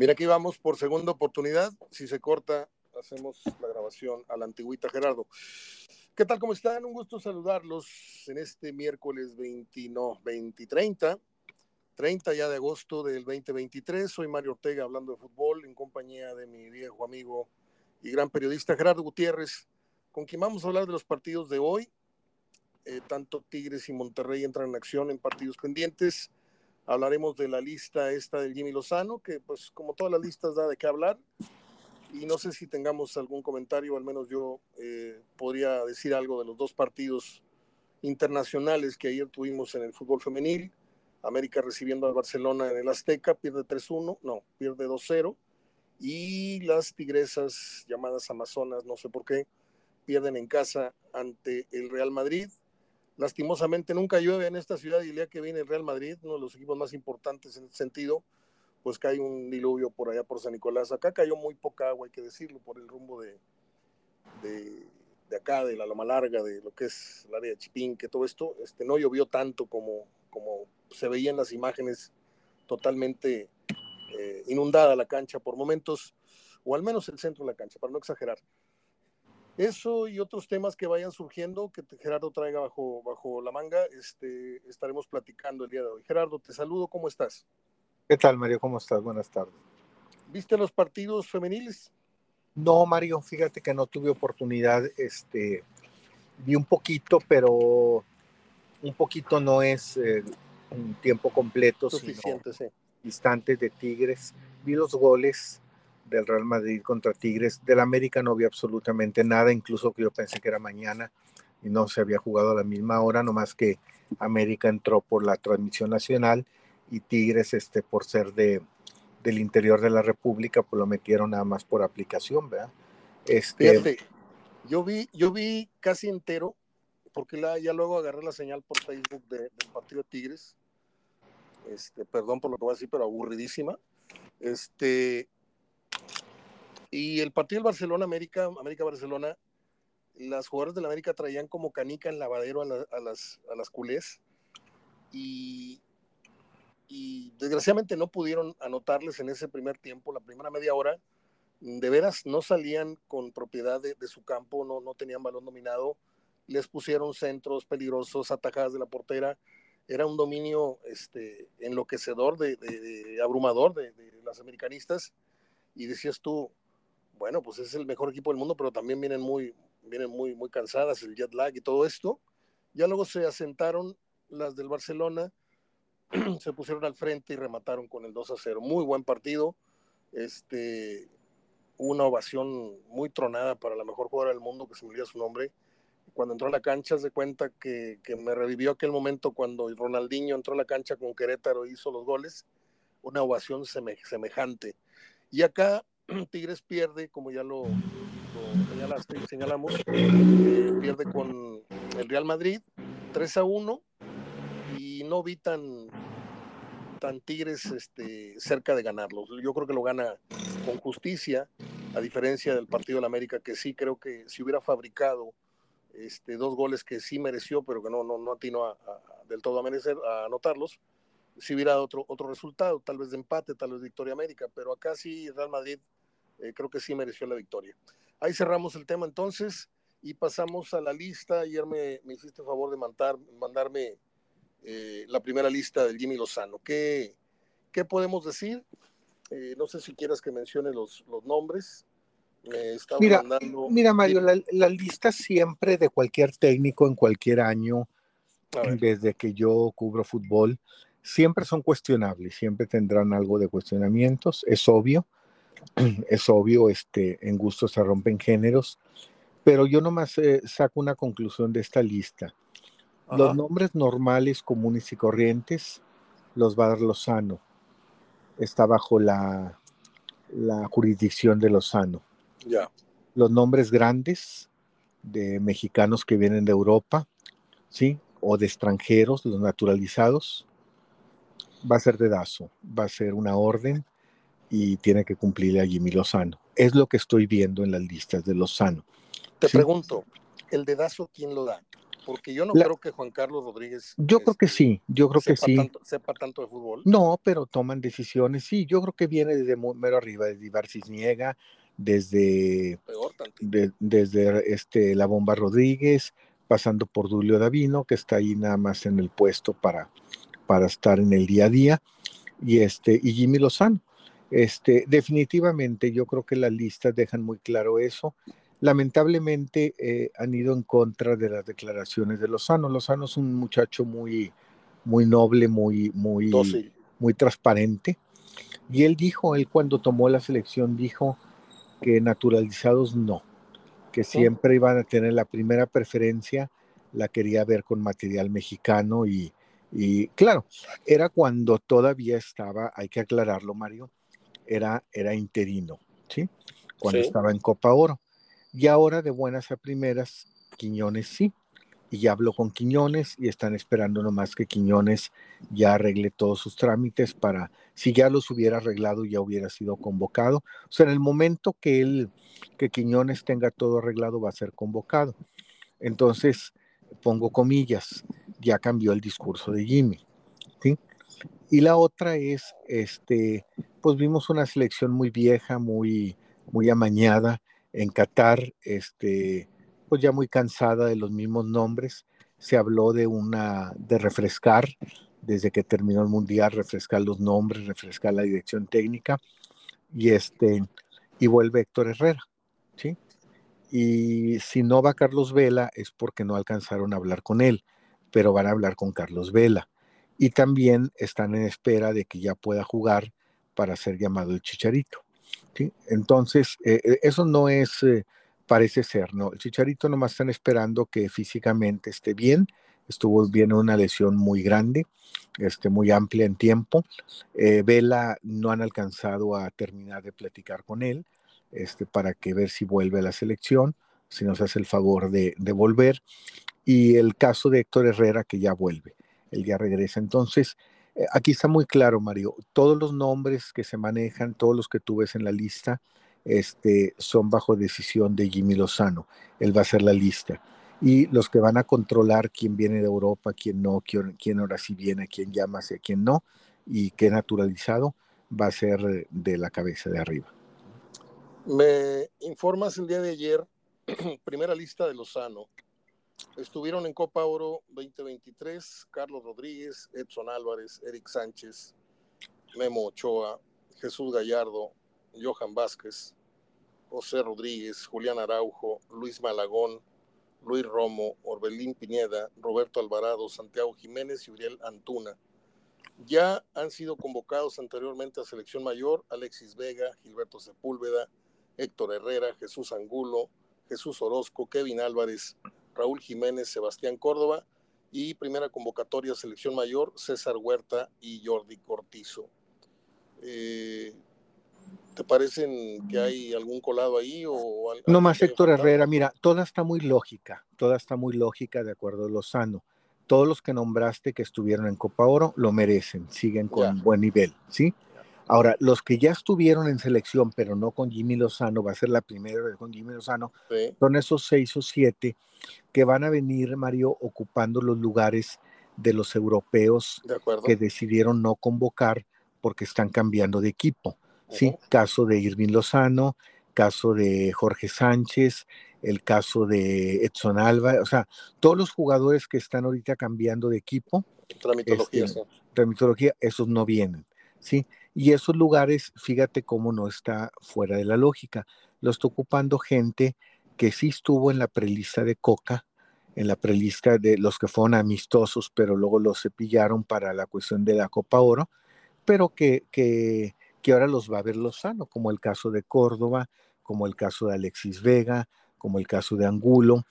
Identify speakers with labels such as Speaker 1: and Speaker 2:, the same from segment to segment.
Speaker 1: Mira, aquí vamos por segunda oportunidad. Si se corta, hacemos la grabación a la antigüita Gerardo. ¿Qué tal? ¿Cómo están? Un gusto saludarlos en este miércoles 20, no, 20, 30, 30 ya de agosto del 2023. Soy Mario Ortega hablando de fútbol en compañía de mi viejo amigo y gran periodista Gerardo Gutiérrez, con quien vamos a hablar de los partidos de hoy. Eh, tanto Tigres y Monterrey entran en acción en partidos pendientes. Hablaremos de la lista esta del Jimmy Lozano, que pues como todas las listas da de qué hablar y no sé si tengamos algún comentario, al menos yo eh, podría decir algo de los dos partidos internacionales que ayer tuvimos en el fútbol femenil. América recibiendo al Barcelona en el Azteca, pierde 3-1, no, pierde 2-0. Y las tigresas llamadas Amazonas, no sé por qué, pierden en casa ante el Real Madrid. Lastimosamente nunca llueve en esta ciudad y el día que viene el Real Madrid, uno de los equipos más importantes en ese sentido, pues cae un diluvio por allá por San Nicolás. Acá cayó muy poca agua, hay que decirlo, por el rumbo de, de, acá, de la Loma Larga, de lo que es el área de Chipín, que todo esto, este, no llovió tanto como, como se veía en las imágenes, totalmente eh, inundada la cancha por momentos, o al menos el centro de la cancha, para no exagerar. Eso y otros temas que vayan surgiendo, que Gerardo traiga bajo, bajo la manga, este, estaremos platicando el día de hoy. Gerardo, te saludo, ¿cómo estás?
Speaker 2: ¿Qué tal, Mario? ¿Cómo estás? Buenas tardes.
Speaker 1: ¿Viste los partidos femeniles?
Speaker 2: No, Mario, fíjate que no tuve oportunidad. Este, vi un poquito, pero un poquito no es eh, un tiempo completo,
Speaker 1: Suficiente, sí.
Speaker 2: instantes de Tigres. Vi los goles del Real Madrid contra Tigres. Del América no vi absolutamente nada, incluso que yo pensé que era mañana y no se había jugado a la misma hora, nomás que América entró por la transmisión nacional y Tigres, este, por ser de, del interior de la República, pues lo metieron nada más por aplicación, ¿verdad?
Speaker 1: Este, yo vi, yo vi casi entero, porque la, ya luego agarré la señal por Facebook del partido de Tigres. Este, perdón por lo que voy a decir, pero aburridísima. Este, y el partido del Barcelona, América, América Barcelona, las jugadoras del América traían como canica en lavadero a, a, las, a las culés. Y, desgraciadamente no pudieron anotarles en ese primer tiempo, la primera media hora, de veras no salían con propiedad de, su campo, no, no tenían balón dominado, les pusieron centros peligrosos, atajadas de la portera, era un dominio este, enloquecedor, de, abrumador de, las americanistas, y decías tú, bueno, pues es el mejor equipo del mundo, pero también vienen muy, vienen muy, muy cansadas, el jet lag y todo esto. Ya luego se asentaron las del Barcelona, se pusieron al frente y remataron con el 2 a 0. Muy buen partido. Este, una ovación muy tronada para la mejor jugadora del mundo, que se me olvida su nombre. Cuando entró a la cancha, se cuenta que, que, me revivió aquel momento cuando Ronaldinho entró a la cancha con Querétaro y hizo los goles. Una ovación semejante. Y acá Tigres pierde, como ya lo, señalaste, señalamos, pierde con el Real Madrid 3 a 1 y no vi tan, tan Tigres este, cerca de ganarlo. Yo creo que lo gana con justicia, a diferencia del partido de la América, que sí creo que si hubiera fabricado este, dos goles que sí mereció, pero que no, no, no atinó a, del todo a a anotarlos, si hubiera otro, otro resultado, tal vez de empate, tal vez victoria América, pero acá sí Real Madrid eh, creo que sí mereció la victoria. Ahí cerramos el tema entonces y pasamos a la lista. Ayer me, me hiciste favor de mandar, mandarme eh, la primera lista del Jimmy Lozano. ¿Qué, qué podemos decir? Eh, no sé si quieras que mencione los, los nombres.
Speaker 2: mira, mira, Mario, la, lista siempre de cualquier técnico en cualquier año, desde que yo cubro fútbol, siempre son cuestionables, siempre tendrán algo de cuestionamientos, es obvio, es obvio, este, en gusto se rompen géneros, pero yo nomás eh, saco una conclusión de esta lista. Los nombres normales, comunes y corrientes los va a dar Lozano. Está bajo la, la jurisdicción de Lozano.
Speaker 1: Ya.
Speaker 2: Los nombres grandes de mexicanos que vienen de Europa, ¿sí? O de extranjeros, los naturalizados, va a ser de Dazo, va a ser una orden y tiene que cumplirle a Jimmy Lozano. Es lo que estoy viendo en las listas de Lozano.
Speaker 1: Te pregunto, ¿el dedazo quién lo da? Porque yo no creo que Juan Carlos Rodríguez.
Speaker 2: Yo creo que este, sí, yo creo que sí.
Speaker 1: sepa tanto de fútbol.
Speaker 2: No, pero toman decisiones, sí. Yo creo que viene desde mero arriba, desde Ibar Cisniega, desde. desde este, la Bomba Rodríguez, pasando por Julio Davino, que está ahí nada más en el puesto para, para estar en el día a día, y, este, y Jimmy Lozano. Este, definitivamente, yo creo que las listas dejan muy claro eso lamentablemente eh, han ido en contra de las declaraciones de Lozano. Lozano es un muchacho muy, muy noble, muy, muy, muy transparente. Y él dijo, él cuando tomó la selección dijo que naturalizados no, que siempre iban a tener la primera preferencia, la quería ver con material mexicano y, y claro, era cuando todavía estaba, hay que aclararlo Mario, era, era interino, ¿sí? Cuando estaba en Copa Oro y ahora de buenas a primeras, Quiñones sí. Y ya habló con Quiñones y están esperando nomás que Quiñones ya arregle todos sus trámites para, si ya los hubiera arreglado, ya hubiera sido convocado. O sea, en el momento que él, que Quiñones tenga todo arreglado, va a ser convocado. Entonces, pongo comillas, ya cambió el discurso de Jimmy. ¿sí? Y la otra es, este, pues vimos una selección muy vieja, muy, muy amañada, en Qatar, este, pues ya muy cansada de los mismos nombres, se habló de una, de refrescar, desde que terminó el mundial, refrescar los nombres, refrescar la dirección técnica, y este, y vuelve Héctor Herrera, ¿sí? Y si no va Carlos Vela es porque no alcanzaron a hablar con él, pero van a hablar con Carlos Vela. Y también están en espera de que ya pueda jugar para ser llamado el Chicharito. Entonces, eh, eh, eso no es, eh, parece ser, ¿no? El Chicharito nomás están esperando que físicamente esté bien, estuvo bien una lesión muy grande, este, muy amplia en tiempo. Vela no han alcanzado a terminar de platicar con él, este, para que ver si vuelve a la selección, si nos hace el favor de, de volver. Y el caso de Héctor Herrera, que ya vuelve, él ya regresa. Entonces, eh, aquí está muy claro, Mario. Todos los nombres que se manejan, todos los que tú ves en la lista, este, son bajo decisión de Jimmy Lozano. Él va a hacer la lista. Y los que van a controlar quién viene de Europa, quién no, quién, ahora sí viene, quién llama, a quién no, y qué naturalizado, va a ser de la cabeza de arriba.
Speaker 1: Me informas el día de ayer, primera lista de Lozano, Estuvieron en Copa Oro 2023 Carlos Rodríguez, Edson Álvarez, Eric Sánchez, Memo Ochoa, Jesús Gallardo, Johan Vázquez, José Rodríguez, Julián Araujo, Luis Malagón, Luis Romo, Orbelín Piñeda, Roberto Alvarado, Santiago Jiménez y Uriel Antuna. Ya han sido convocados anteriormente a selección mayor Alexis Vega, Gilberto Sepúlveda, Héctor Herrera, Jesús Angulo, Jesús Orozco, Kevin Álvarez, Raúl Jiménez, Sebastián Córdoba y primera convocatoria selección mayor César Huerta y Jordi Cortizo. Eh, ¿Te parecen que hay algún colado ahí o
Speaker 2: No más Héctor Herrera, mira, toda está muy lógica, toda está muy lógica de acuerdo a Lozano. Todos los que nombraste que estuvieron en Copa Oro lo merecen, siguen con buen nivel, ¿sí? Ahora, los que ya estuvieron en selección, pero no con Jimmy Lozano, va a ser la primera vez con Jimmy Lozano, son esos seis o siete que van a venir, Mario, ocupando los lugares de los europeos que decidieron no convocar porque están cambiando de equipo. ¿sí? Caso de Irving Lozano, caso de Jorge Sánchez, el caso de Edson Alba, o sea, todos los jugadores que están ahorita cambiando de equipo,
Speaker 1: tramitología,
Speaker 2: tramitología esos no vienen. ¿sí? Y esos lugares, fíjate cómo no está fuera de la lógica. Lo está ocupando gente que sí estuvo en la prelista de Coca, en la prelista de los que fueron amistosos, pero luego los cepillaron para la cuestión de la Copa Oro, pero que, que, que ahora los va a ver Lozano, como el caso de Córdoba, como el caso de Alexis Vega, como el caso de Angulo.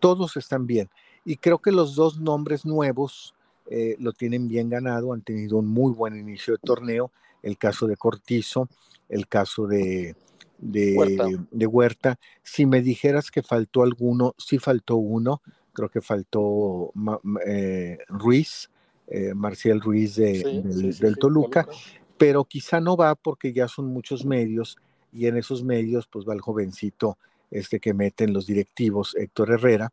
Speaker 2: todos están bien. Y creo que los dos nombres nuevos eh, lo tienen bien ganado, han tenido un muy buen inicio de torneo, el caso de Cortizo, el caso de, de Huerta. Si me dijeras que faltó alguno, sí faltó uno, creo que faltó eh, Ruiz, eh, Marcial Ruiz del, Toluca, pero quizá no va porque ya son muchos medios y en esos medios pues va el jovencito este que meten los directivos, Héctor Herrera,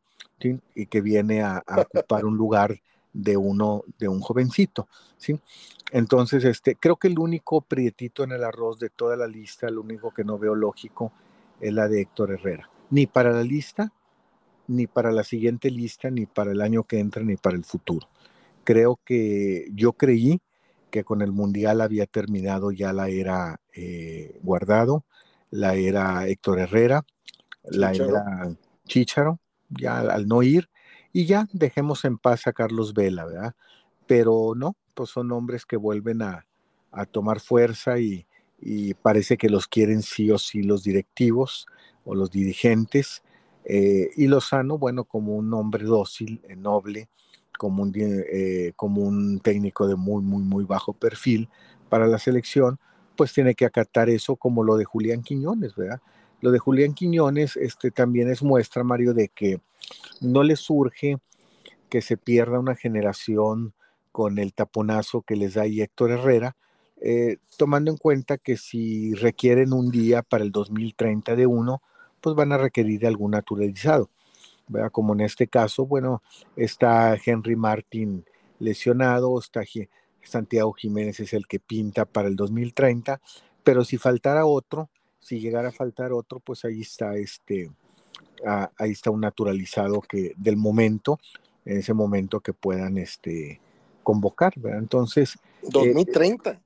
Speaker 2: y que viene a, ocupar un lugar de uno, de un jovencito, ¿sí? Entonces, este, creo que el único prietito en el arroz de toda la lista, el único que no veo lógico, es la de Héctor Herrera. Ni para la lista, ni para la siguiente lista, ni para el año que entra, ni para el futuro. Creo que yo creí que con el Mundial había terminado ya la era eh, Guardado, la era Héctor Herrera, la era Chicharo, ya al no ir, y ya dejemos en paz a Carlos Vela, ¿verdad? Pero no, pues son hombres que vuelven a, tomar fuerza y, parece que los quieren sí o sí los directivos o los dirigentes. Eh, y Lozano, bueno, como un hombre dócil, eh, noble, como un, eh, como un técnico de muy, muy, muy bajo perfil para la selección, pues tiene que acatar eso como lo de Julián Quiñones, ¿verdad? Lo de Julián Quiñones este, también es muestra, Mario, de que no le surge que se pierda una generación con el taponazo que les da Héctor Herrera, eh, tomando en cuenta que si requieren un día para el 2030 de uno, pues van a requerir algún naturalizado. ¿verdad? Como en este caso, bueno, está Henry Martin lesionado, está Santiago Jiménez es el que pinta para el 2030, pero si faltara otro, si llegara a faltar otro, pues ahí está este, ah, ahí está un naturalizado que del momento, en ese momento que puedan este, convocar, ¿verdad? Entonces...
Speaker 1: 2030. Eh,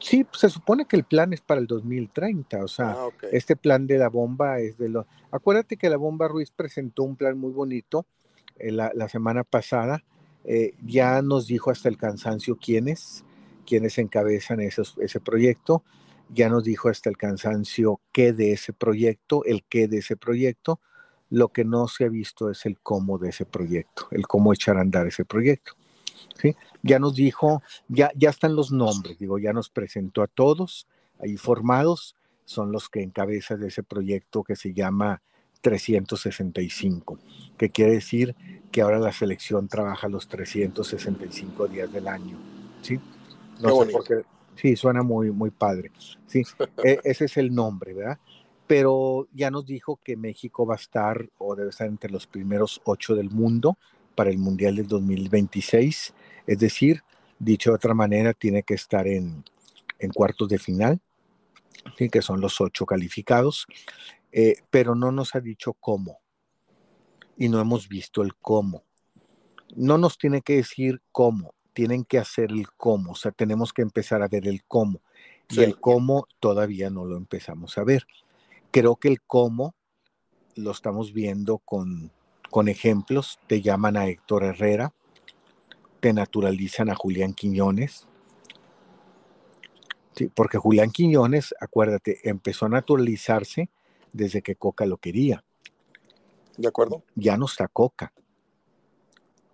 Speaker 2: sí, pues, se supone que el plan es para el 2030, o sea, ah, este plan de la bomba es de lo... Acuérdate que la bomba Ruiz presentó un plan muy bonito eh, la, semana pasada, eh, ya nos dijo hasta el cansancio quiénes, quiénes encabezan esos, ese proyecto, ya nos dijo hasta el cansancio qué de ese proyecto, el qué de ese proyecto, lo que no se ha visto es el cómo de ese proyecto, el cómo echar a andar ese proyecto. ¿sí? Ya nos dijo, ya, ya están los nombres, digo, ya nos presentó a todos ahí formados, son los que encabezan de ese proyecto que se llama 365, que quiere decir que ahora la selección trabaja los 365 días del año. ¿sí? No sé por qué Sí, suena muy, muy padre. Sí, e, ese es el nombre, ¿verdad? Pero ya nos dijo que México va a estar o debe estar entre los primeros ocho del mundo para el Mundial del 2026. Es decir, dicho de otra manera, tiene que estar en, cuartos de final, que son los ocho calificados, eh, pero no nos ha dicho cómo. Y no hemos visto el cómo. No nos tiene que decir cómo, tienen que hacer el cómo, o sea, tenemos que empezar a ver el cómo. Y el cómo todavía no lo empezamos a ver. Creo que el cómo lo estamos viendo con, con ejemplos. Te llaman a Héctor Herrera, te naturalizan a Julián Quiñones. Sí, porque Julián Quiñones, acuérdate, empezó a naturalizarse desde que Coca lo quería.
Speaker 1: De acuerdo.
Speaker 2: Ya no está Coca.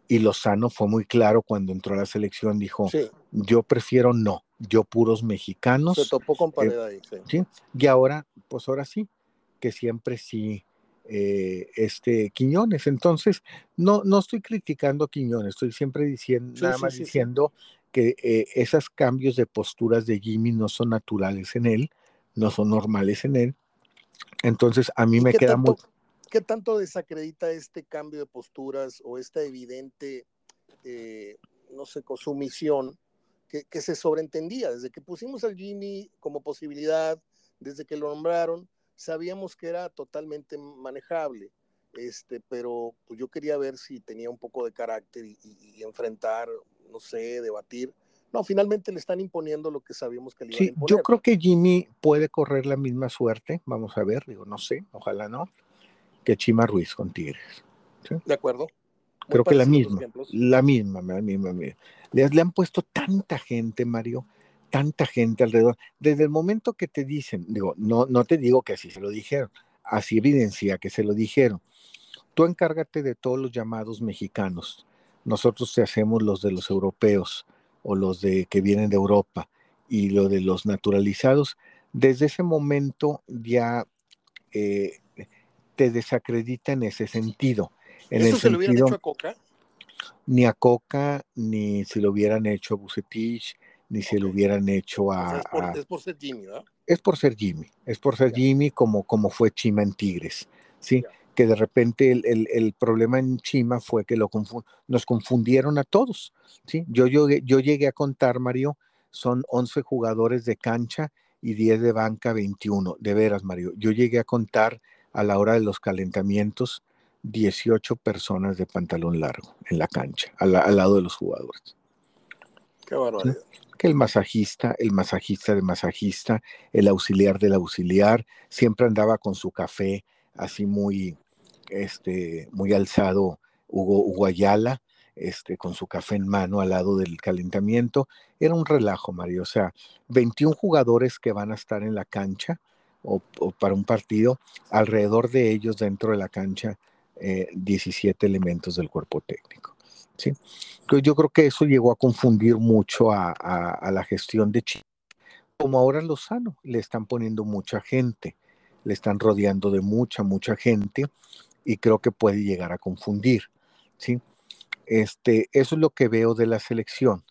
Speaker 2: Y Lozano fue muy claro cuando entró a la selección, dijo, yo prefiero no, yo puros mexicanos.
Speaker 1: Se topó con pared ahí,
Speaker 2: sí. Y ahora, pues ahora sí, que siempre sí, eh, este Quiñones. Entonces, no, no estoy criticando a Quiñones, estoy siempre diciendo, nada más diciendo que eh, esos cambios de posturas de Jimmy no son naturales en él, no son normales en él. Entonces, a mí me queda muy
Speaker 1: ¿Qué tanto desacredita este cambio de posturas o esta evidente, eh, no sé, consumición que, que, se sobreentendía? Desde que pusimos al Jimmy como posibilidad, desde que lo nombraron, sabíamos que era totalmente manejable. Este, pero pues yo quería ver si tenía un poco de carácter y, enfrentar, no sé, debatir. No, finalmente le están imponiendo lo que sabíamos que le iban a imponer.
Speaker 2: Yo creo que Jimmy puede correr la misma suerte, vamos a ver, digo, no sé, ojalá no que Chima Ruiz con Tigres.
Speaker 1: De acuerdo.
Speaker 2: Creo que la misma, la misma, la misma, Le, le han puesto tanta gente, Mario, tanta gente alrededor. Desde el momento que te dicen, digo, no, no te digo que así se lo dijeron, así evidencia que se lo dijeron. Tú encárgate de todos los llamados mexicanos. Nosotros te hacemos los de los europeos o los de que vienen de Europa y lo de los naturalizados. Desde ese momento ya eh, te desacredita en ese sentido. En
Speaker 1: ¿Eso se lo hubieran hecho a Coca?
Speaker 2: Ni a Coca, ni si lo hubieran hecho a Bucetich, ni si lo hubieran hecho a...
Speaker 1: es, por, ser Jimmy, ¿verdad?
Speaker 2: es por ser Jimmy, es por ser Jimmy como, como fue Chima en Tigres, ¿sí? Que de repente el, problema en Chima fue que lo nos confundieron a todos, ¿sí? Yo, yo, yo llegué a contar, Mario, son 11 jugadores de cancha y 10 de banca, 21. De veras, Mario, yo llegué a contar a la hora de los calentamientos 18 personas de pantalón largo en la cancha, al, lado de los jugadores.
Speaker 1: Qué barbaridad
Speaker 2: que el masajista, el masajista de masajista, el auxiliar del auxiliar, siempre andaba con su café así muy, este, muy alzado, Hugo, Hugo Ayala, este, con su café en mano al lado del calentamiento. Era un relajo, Mario. O sea, 21 jugadores que van a estar en la cancha o, para un partido, alrededor de ellos dentro de la cancha, 17 eh, elementos del cuerpo técnico. ¿sí? Yo creo que eso llegó a confundir mucho a, la gestión de Chile. Como ahora Lozano, le están poniendo mucha gente, le están rodeando de mucha, mucha gente y creo que puede llegar a confundir. ¿sí? Este, eso es lo que veo de la selección.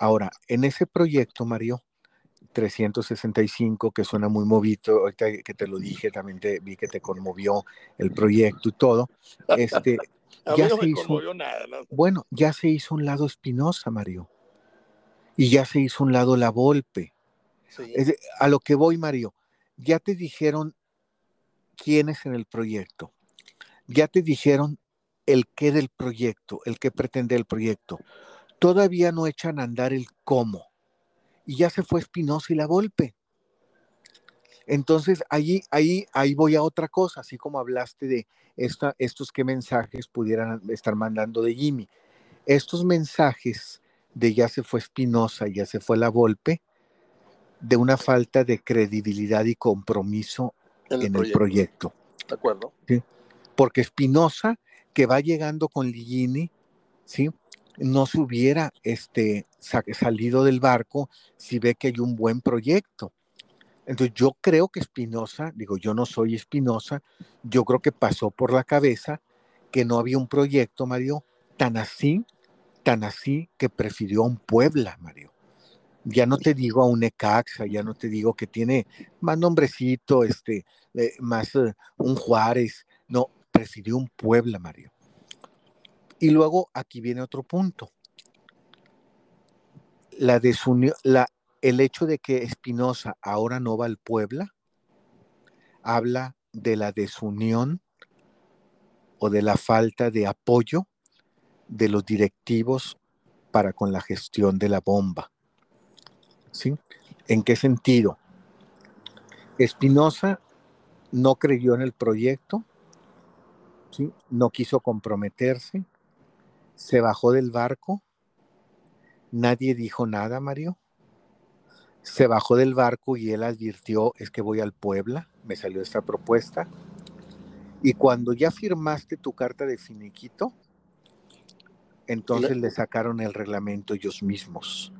Speaker 2: Ahora, en ese proyecto, Mario, 365, que suena muy movido, ahorita que te lo dije, también te, vi que te conmovió el proyecto y todo. Este,
Speaker 1: ya se hizo, nada.
Speaker 2: Bueno, ya se hizo un lado Espinosa, Mario. Y ya se hizo un lado La Volpe. a lo que voy, Mario, ya te dijeron quiénes en el proyecto. Ya te dijeron el qué del proyecto, el qué pretende el proyecto. Todavía no echan a andar el cómo. Y ya se fue Espinosa y La Volpe. Entonces, ahí, ahí, ahí voy a otra cosa, así como hablaste de estos qué mensajes pudieran estar mandando de Jimmy. Estos mensajes de ya se fue Espinosa, ya se fue la Volpe, de una falta de credibilidad y compromiso en el, proyecto.
Speaker 1: De acuerdo.
Speaker 2: Porque Espinosa, que va llegando con Ligini, ¿sí? No se hubiera este, salido del barco si ve que hay un buen proyecto. Entonces yo creo que Espinosa, digo, yo no soy Espinosa, yo creo que pasó por la cabeza que no había un proyecto, Mario, tan así, tan así que prefirió a un Puebla, Mario. Ya no te digo a un Ecaxa, ya no te digo que tiene más nombrecito, este, eh, más eh, un Juárez, no, prefirió un Puebla, Mario. Y luego aquí viene otro punto. La desunión, la, el hecho de que Espinosa ahora no va al Puebla habla de la desunión o de la falta de apoyo de los directivos para con la gestión de la bomba. ¿Sí? ¿En qué sentido? Espinosa no creyó en el proyecto, ¿sí? no quiso comprometerse, se bajó del barco, nadie dijo nada, Mario, se bajó del barco y él advirtió, es que voy al Puebla, me salió esta propuesta. Y cuando ya firmaste tu carta de finiquito, entonces le sacaron el reglamento ellos mismos.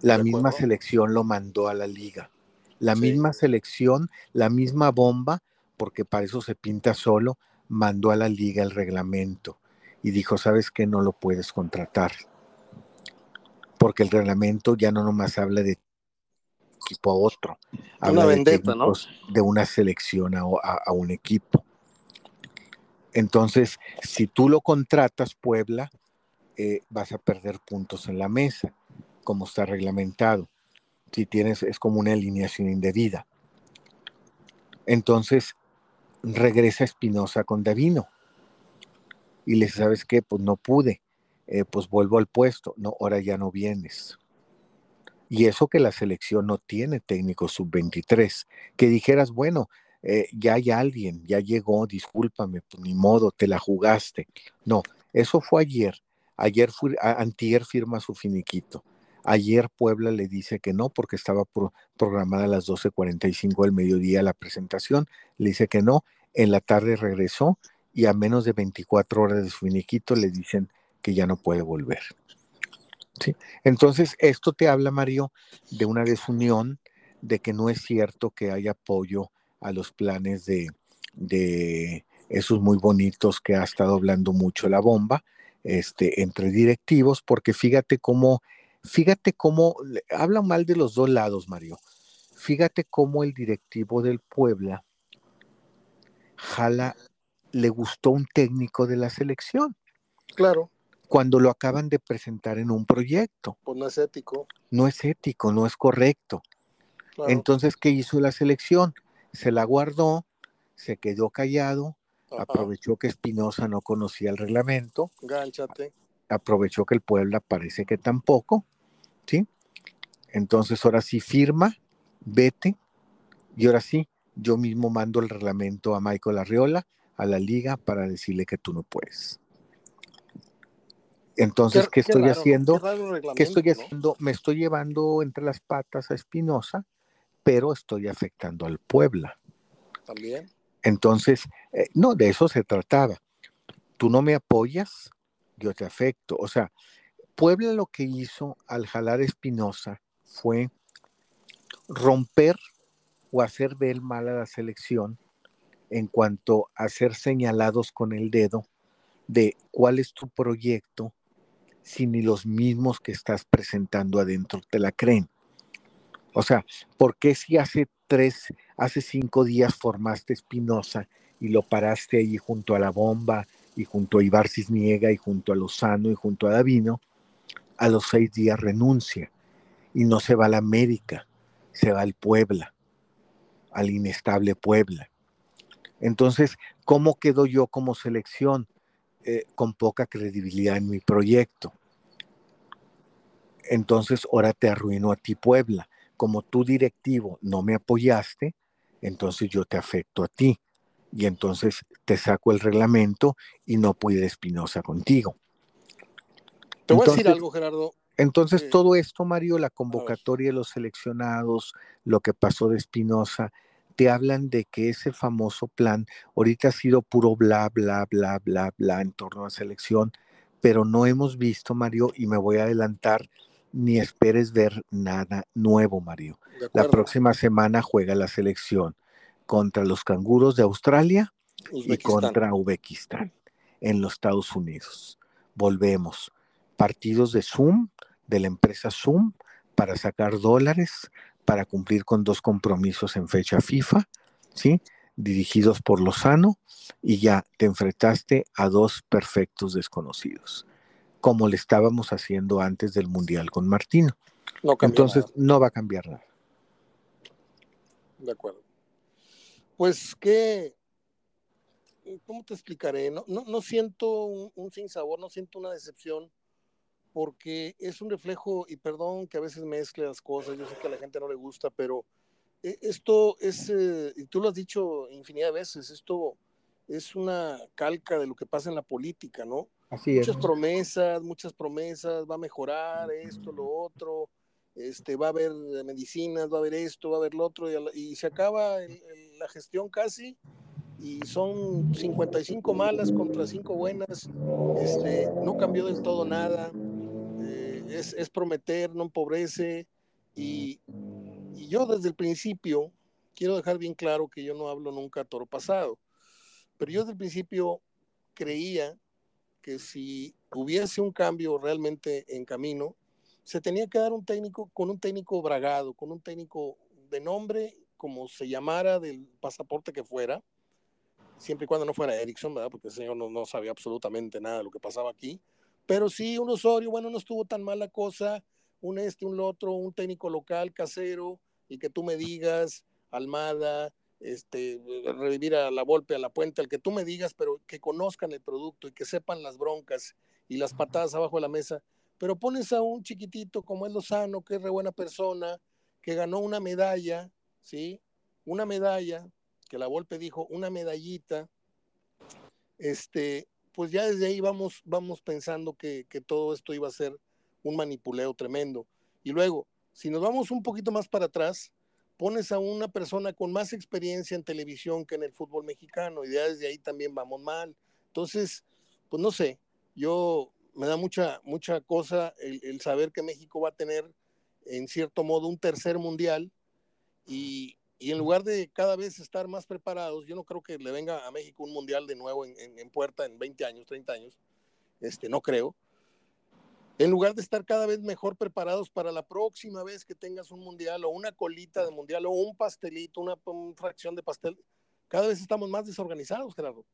Speaker 2: La misma selección lo mandó a la liga. La misma selección, la misma bomba, porque para eso se pinta solo, mandó a la liga el reglamento y dijo, sabes que no lo puedes contratar. Porque el reglamento ya no nomás habla de equipo a otro.
Speaker 1: una vendetta, ¿no?
Speaker 2: De una selección a, un equipo. Entonces, si tú lo contratas, Puebla, eh, vas a perder puntos en la mesa, como está reglamentado. Si tienes, es como una alineación indebida. Entonces, regresa Espinosa con Davino. Y le dice, ¿sabes qué? Pues no pude. Eh, pues vuelvo al puesto. No, ahora ya no vienes. Y eso que la selección no tiene técnico sub-23, que dijeras, bueno, eh, ya hay alguien, ya llegó, discúlpame, pues ni modo, te la jugaste. No, eso fue ayer. Ayer, fue, antier firma su finiquito. Ayer Puebla le dice que no porque estaba programada a las 12.45 del mediodía la presentación. Le dice que no. En la tarde regresó y a menos de 24 horas de su finiquito le dicen que ya no puede volver. Entonces, esto te habla, Mario, de una desunión, de que no es cierto que haya apoyo a los planes de, de esos muy bonitos que ha estado hablando mucho la bomba, este, entre directivos, porque fíjate cómo, fíjate cómo habla mal de los dos lados, Mario. fíjate cómo el directivo del Puebla jala, le gustó un técnico de la selección.
Speaker 1: Claro.
Speaker 2: Cuando lo acaban de presentar en un proyecto.
Speaker 1: Pues no es ético.
Speaker 2: No es ético, no es correcto. Entonces, ¿qué hizo la selección? Se la guardó, se quedó callado, aprovechó que Espinosa no conocía el reglamento.
Speaker 1: Gánchate.
Speaker 2: Aprovechó que el Puebla parece que tampoco, ¿sí? Entonces, ahora sí firma, vete, y ahora sí, yo mismo mando el reglamento a Michael Arriola, a la liga, para decirle que tú no puedes. Entonces, ¿qué, estoy haciendo? ¿Qué, estoy haciendo? Me estoy llevando entre las patas a Espinosa, pero estoy afectando al Puebla.
Speaker 1: También.
Speaker 2: Entonces, eh, no, de eso se trataba. Tú no me apoyas, yo te afecto. O sea, Puebla lo que hizo al jalar Espinosa fue romper o hacer ver mal a la selección en cuanto a ser señalados con el dedo de cuál es tu proyecto si ni los mismos que estás presentando adentro te la creen. O sea, ¿por qué si hace tres, hace cinco días formaste Espinosa y lo paraste ahí junto a la bomba y junto a Ibar Cisniega y junto a Lozano y junto a Davino, a los seis días renuncia y no se va a la América, se va al Puebla, al inestable Puebla. Entonces, ¿cómo quedo yo como selección? Eh, con poca credibilidad en mi proyecto. Entonces, ahora te arruino a ti, Puebla como tú directivo no me apoyaste, entonces yo te afecto a ti. Y entonces te saco el reglamento y no puede Espinosa contigo.
Speaker 1: Te voy a decir algo, Gerardo.
Speaker 2: Entonces, todo esto, Mario, la convocatoria de los seleccionados, lo que pasó de Espinosa, te hablan de que ese famoso plan ahorita ha sido puro bla, bla, bla, bla, bla en torno a selección, pero no hemos visto, Mario, y me voy a adelantar, ni esperes ver nada nuevo, Mario. La próxima semana juega la selección contra los canguros de Australia y contra Uzbekistán en los Estados Unidos. Volvemos. Partidos de Zoom, de la empresa Zoom, para sacar dólares, para cumplir con dos compromisos en fecha FIFA, ¿sí? Dirigidos por Lozano, y ya te enfrentaste a dos perfectos desconocidos como le estábamos haciendo antes del Mundial con Martino. Entonces no va a cambiar nada.
Speaker 1: De acuerdo. Pues que, ¿cómo te explicaré? No, no, siento un, un sinsabor, no siento una decepción, porque es un reflejo, y perdón que a veces mezcle las cosas, yo sé que a la gente no le gusta, pero eh, esto es, eh, y tú lo has dicho infinidad de veces, esto es una calca de lo que pasa en la política, ¿no? muchas promesas, muchas promesas, va a mejorar esto, lo otro, este, va a haber medicinas, va a haber esto, va a haber lo otro, y, se acaba la gestión casi, y son 55 malas contra 5 buenas, este, no cambió del todo nada, eh, es, prometer, no empobrece, y, y yo desde el principio quiero dejar bien claro que yo no hablo nunca a toro pasado, pero yo desde el principio creía que si hubiese un cambio realmente en camino, se tenía que dar un técnico con un técnico bragado, con un técnico de nombre, como se llamara del pasaporte que fuera, siempre y cuando no fuera Erickson, ¿verdad? Porque el señor no, no sabía absolutamente nada de lo que pasaba aquí. Pero sí, un Osorio, bueno, no estuvo tan mala cosa, un este, un otro, un técnico local, casero, y que tú me digas, Almada, este, revivir a la golpe, a la puente, al que tú me digas, pero que conozcan el producto y que sepan las broncas y las patadas abajo de la mesa. Pero pones a un chiquitito como es Lozano, que es re buena persona, que ganó una medalla, ¿sí? Una medalla, que la Volpe dijo, una medallita, este, pues ya desde ahí vamos, vamos pensando que, que todo esto iba a ser un manipuleo tremendo. Y luego, si nos vamos un poquito más para atrás, pones a una persona con más experiencia en televisión que en el fútbol mexicano y ya desde ahí también vamos mal. Entonces, pues no sé, yo me da mucha, mucha cosa el, saber que México va a tener en cierto modo un tercer mundial y, en lugar de cada vez estar más preparados, yo no creo que le venga a México un mundial de nuevo en, en, puerta en 20 años, 30 años, este, no creo. en lugar de estar cada vez mejor preparados para la próxima vez que tengas un mundial o una colita de mundial o un pastelito, una, fracción de pastel, cada vez estamos más desorganizados, Gerardo.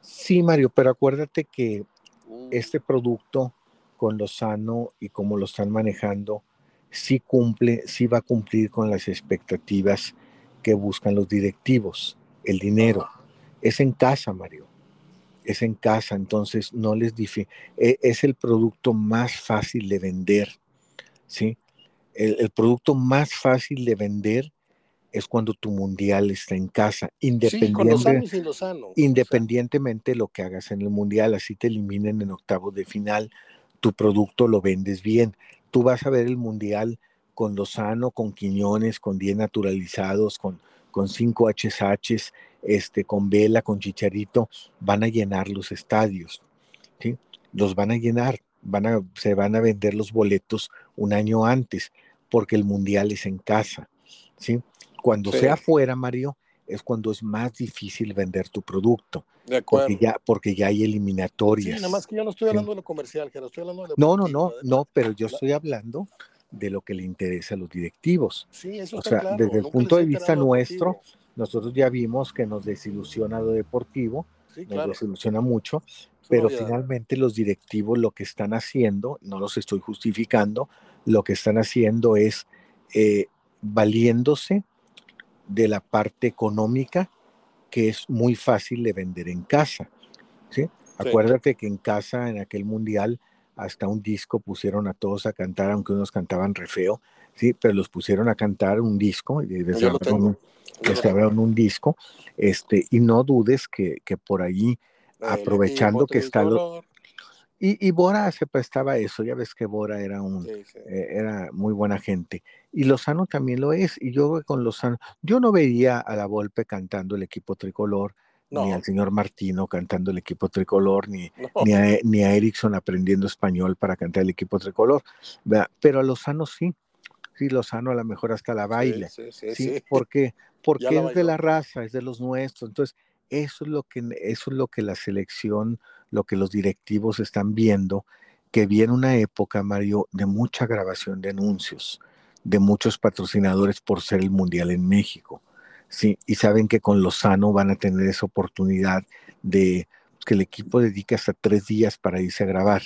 Speaker 2: Sí, Mario, pero acuérdate que mm. este producto con lo sano y como lo están manejando, sí cumple, sí va a cumplir con las expectativas que buscan los directivos, el dinero. Es en casa, Mario es en casa, entonces no les dice, e, es el producto más fácil de vender, ¿sí? El, producto más fácil de vender es cuando tu mundial está en casa, independientemente de lo que hagas en el mundial, así te eliminen en octavos de final, tu producto lo vendes bien. Tú vas a ver el mundial con Lozano, con Quiñones, con 10 naturalizados, con, con 5 HSHs, este, con Vela, con Chicharito, van a llenar los estadios, ¿sí? Los van a llenar, van a, se van a vender los boletos un año antes, porque el mundial es en casa, ¿sí? Cuando sea afuera, Mario, es cuando es más difícil vender tu producto. De acuerdo. Porque ya, porque ya hay eliminatorias.
Speaker 1: Sí, nada más que yo no estoy hablando de lo comercial, que estoy hablando de lo
Speaker 2: No, no, no, no, pero yo estoy hablando de lo que le interesa a los directivos.
Speaker 1: Sí, eso
Speaker 2: o sea, desde el punto de vista nuestro, nosotros ya vimos que nos desilusiona lo deportivo, nos desilusiona mucho, pero finalmente los directivos lo que están haciendo, no los estoy justificando, lo que están haciendo es eh, valiéndose de la parte económica que es muy fácil de vender en casa. ¿sí? Acuérdate que en casa, en aquel mundial, hasta un disco pusieron a todos a cantar, aunque unos cantaban re feo, sí, pero los pusieron a cantar un disco, y grabaron un disco, este, y no dudes que, que por allí, aprovechando que está y, y, Bora se prestaba eso, ya ves que Bora era un eh, era muy buena gente. Y Lozano también lo es. Y yo con Lozano, yo no veía a la Volpe cantando el equipo tricolor, ni al señor Martino cantando el equipo tricolor, ni, ni, a, ni a Erickson aprendiendo español para cantar el equipo tricolor. Pero a Lozano sí. Sí, Lozano a lo mejor hasta la baila. Sí, sí, sí, porque, porque es de la raza, es de los nuestros. Entonces, eso es lo que, eso es lo que la selección, lo que los directivos están viendo, que viene una época, Mario, de mucha grabación de anuncios, de muchos patrocinadores por ser el Mundial en México. Sí, y saben que con Lozano van a tener esa oportunidad de que el equipo dedique hasta tres días para irse a grabar.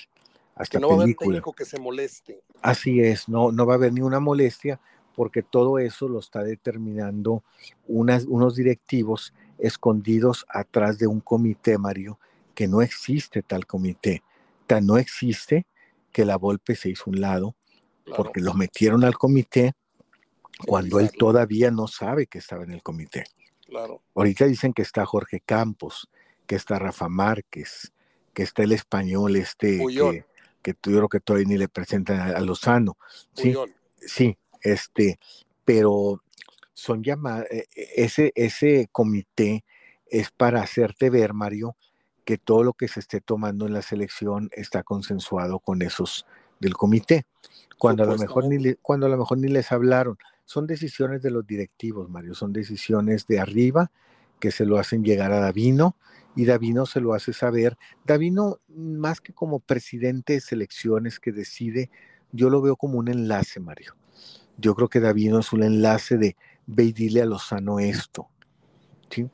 Speaker 2: Hasta que no va a haber técnico
Speaker 1: que se moleste.
Speaker 2: Así es, no, no va a haber ni una molestia porque todo eso lo está determinando unas, unos directivos escondidos atrás de un comité, Mario, que no existe tal comité. Tan no existe que la Volpe se hizo un lado porque lo metieron al comité cuando él todavía no sabe que estaba en el comité.
Speaker 1: Claro.
Speaker 2: Ahorita dicen que está Jorge Campos, que está Rafa Márquez, que está el español este, que, que yo creo que todavía ni le presentan a, Lozano. Sí, sí, este, pero son llamadas, e, e, ese, ese comité es para hacerte ver, Mario, que todo lo que se esté tomando en la selección está consensuado con esos del comité, cuando a lo mejor ni cuando a lo mejor ni les hablaron son decisiones de los directivos, Mario, son decisiones de arriba que se lo hacen llegar a Davino y Davino se lo hace saber. Davino, más que como presidente de selecciones que decide, yo lo veo como un enlace, Mario. Yo creo que Davino es un enlace de ve y dile a Lozano esto. ¿sí?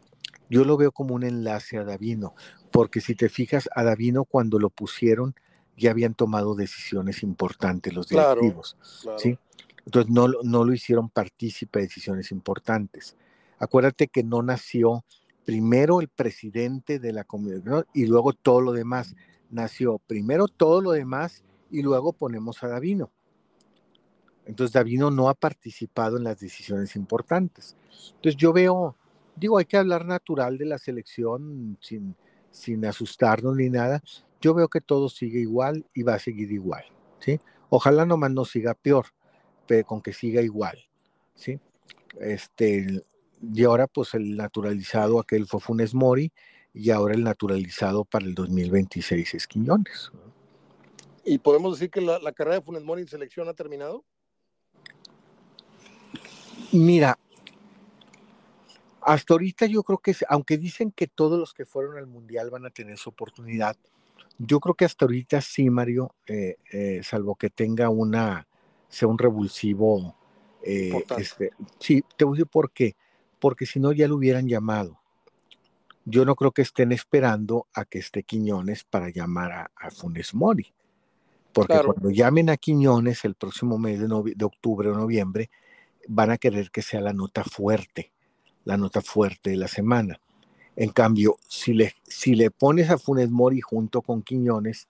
Speaker 2: Yo lo veo como un enlace a Davino, porque si te fijas, a Davino cuando lo pusieron ya habían tomado decisiones importantes los directivos. ¿sí? Entonces no, no lo hicieron partícipe de decisiones importantes. Acuérdate que no nació primero el presidente de la comunidad y luego todo lo demás. Nació primero todo lo demás y luego ponemos a Davino. Entonces Davino no ha participado en las decisiones importantes. Entonces yo veo, digo, hay que hablar natural de la selección sin, sin asustarnos ni nada. Yo veo que todo sigue igual y va a seguir igual. ¿sí? Ojalá nomás no siga peor con que siga igual, ¿sí? Este, y ahora pues el naturalizado aquel fue Funes Mori y ahora el naturalizado para el 2026 es Quiñones.
Speaker 1: ¿Y podemos decir que la, carrera de Funes Mori en selección ha terminado?
Speaker 2: Mira, hasta ahorita yo creo que, aunque dicen que todos los que fueron al Mundial van a tener su oportunidad, Yo creo que hasta ahorita sí, Mario, eh, eh, salvo que tenga una, sea un revulsivo. este, sí, te voy a decir por qué. Porque si no, ya lo hubieran llamado. Yo no creo que estén esperando a que esté Quiñones para llamar a, a Funes Mori. Porque cuando llamen a Quiñones el próximo mes de, de octubre o noviembre, van a querer que sea la nota fuerte, la nota fuerte de la semana. En cambio, si le, si le pones a Funes Mori junto con Quiñones,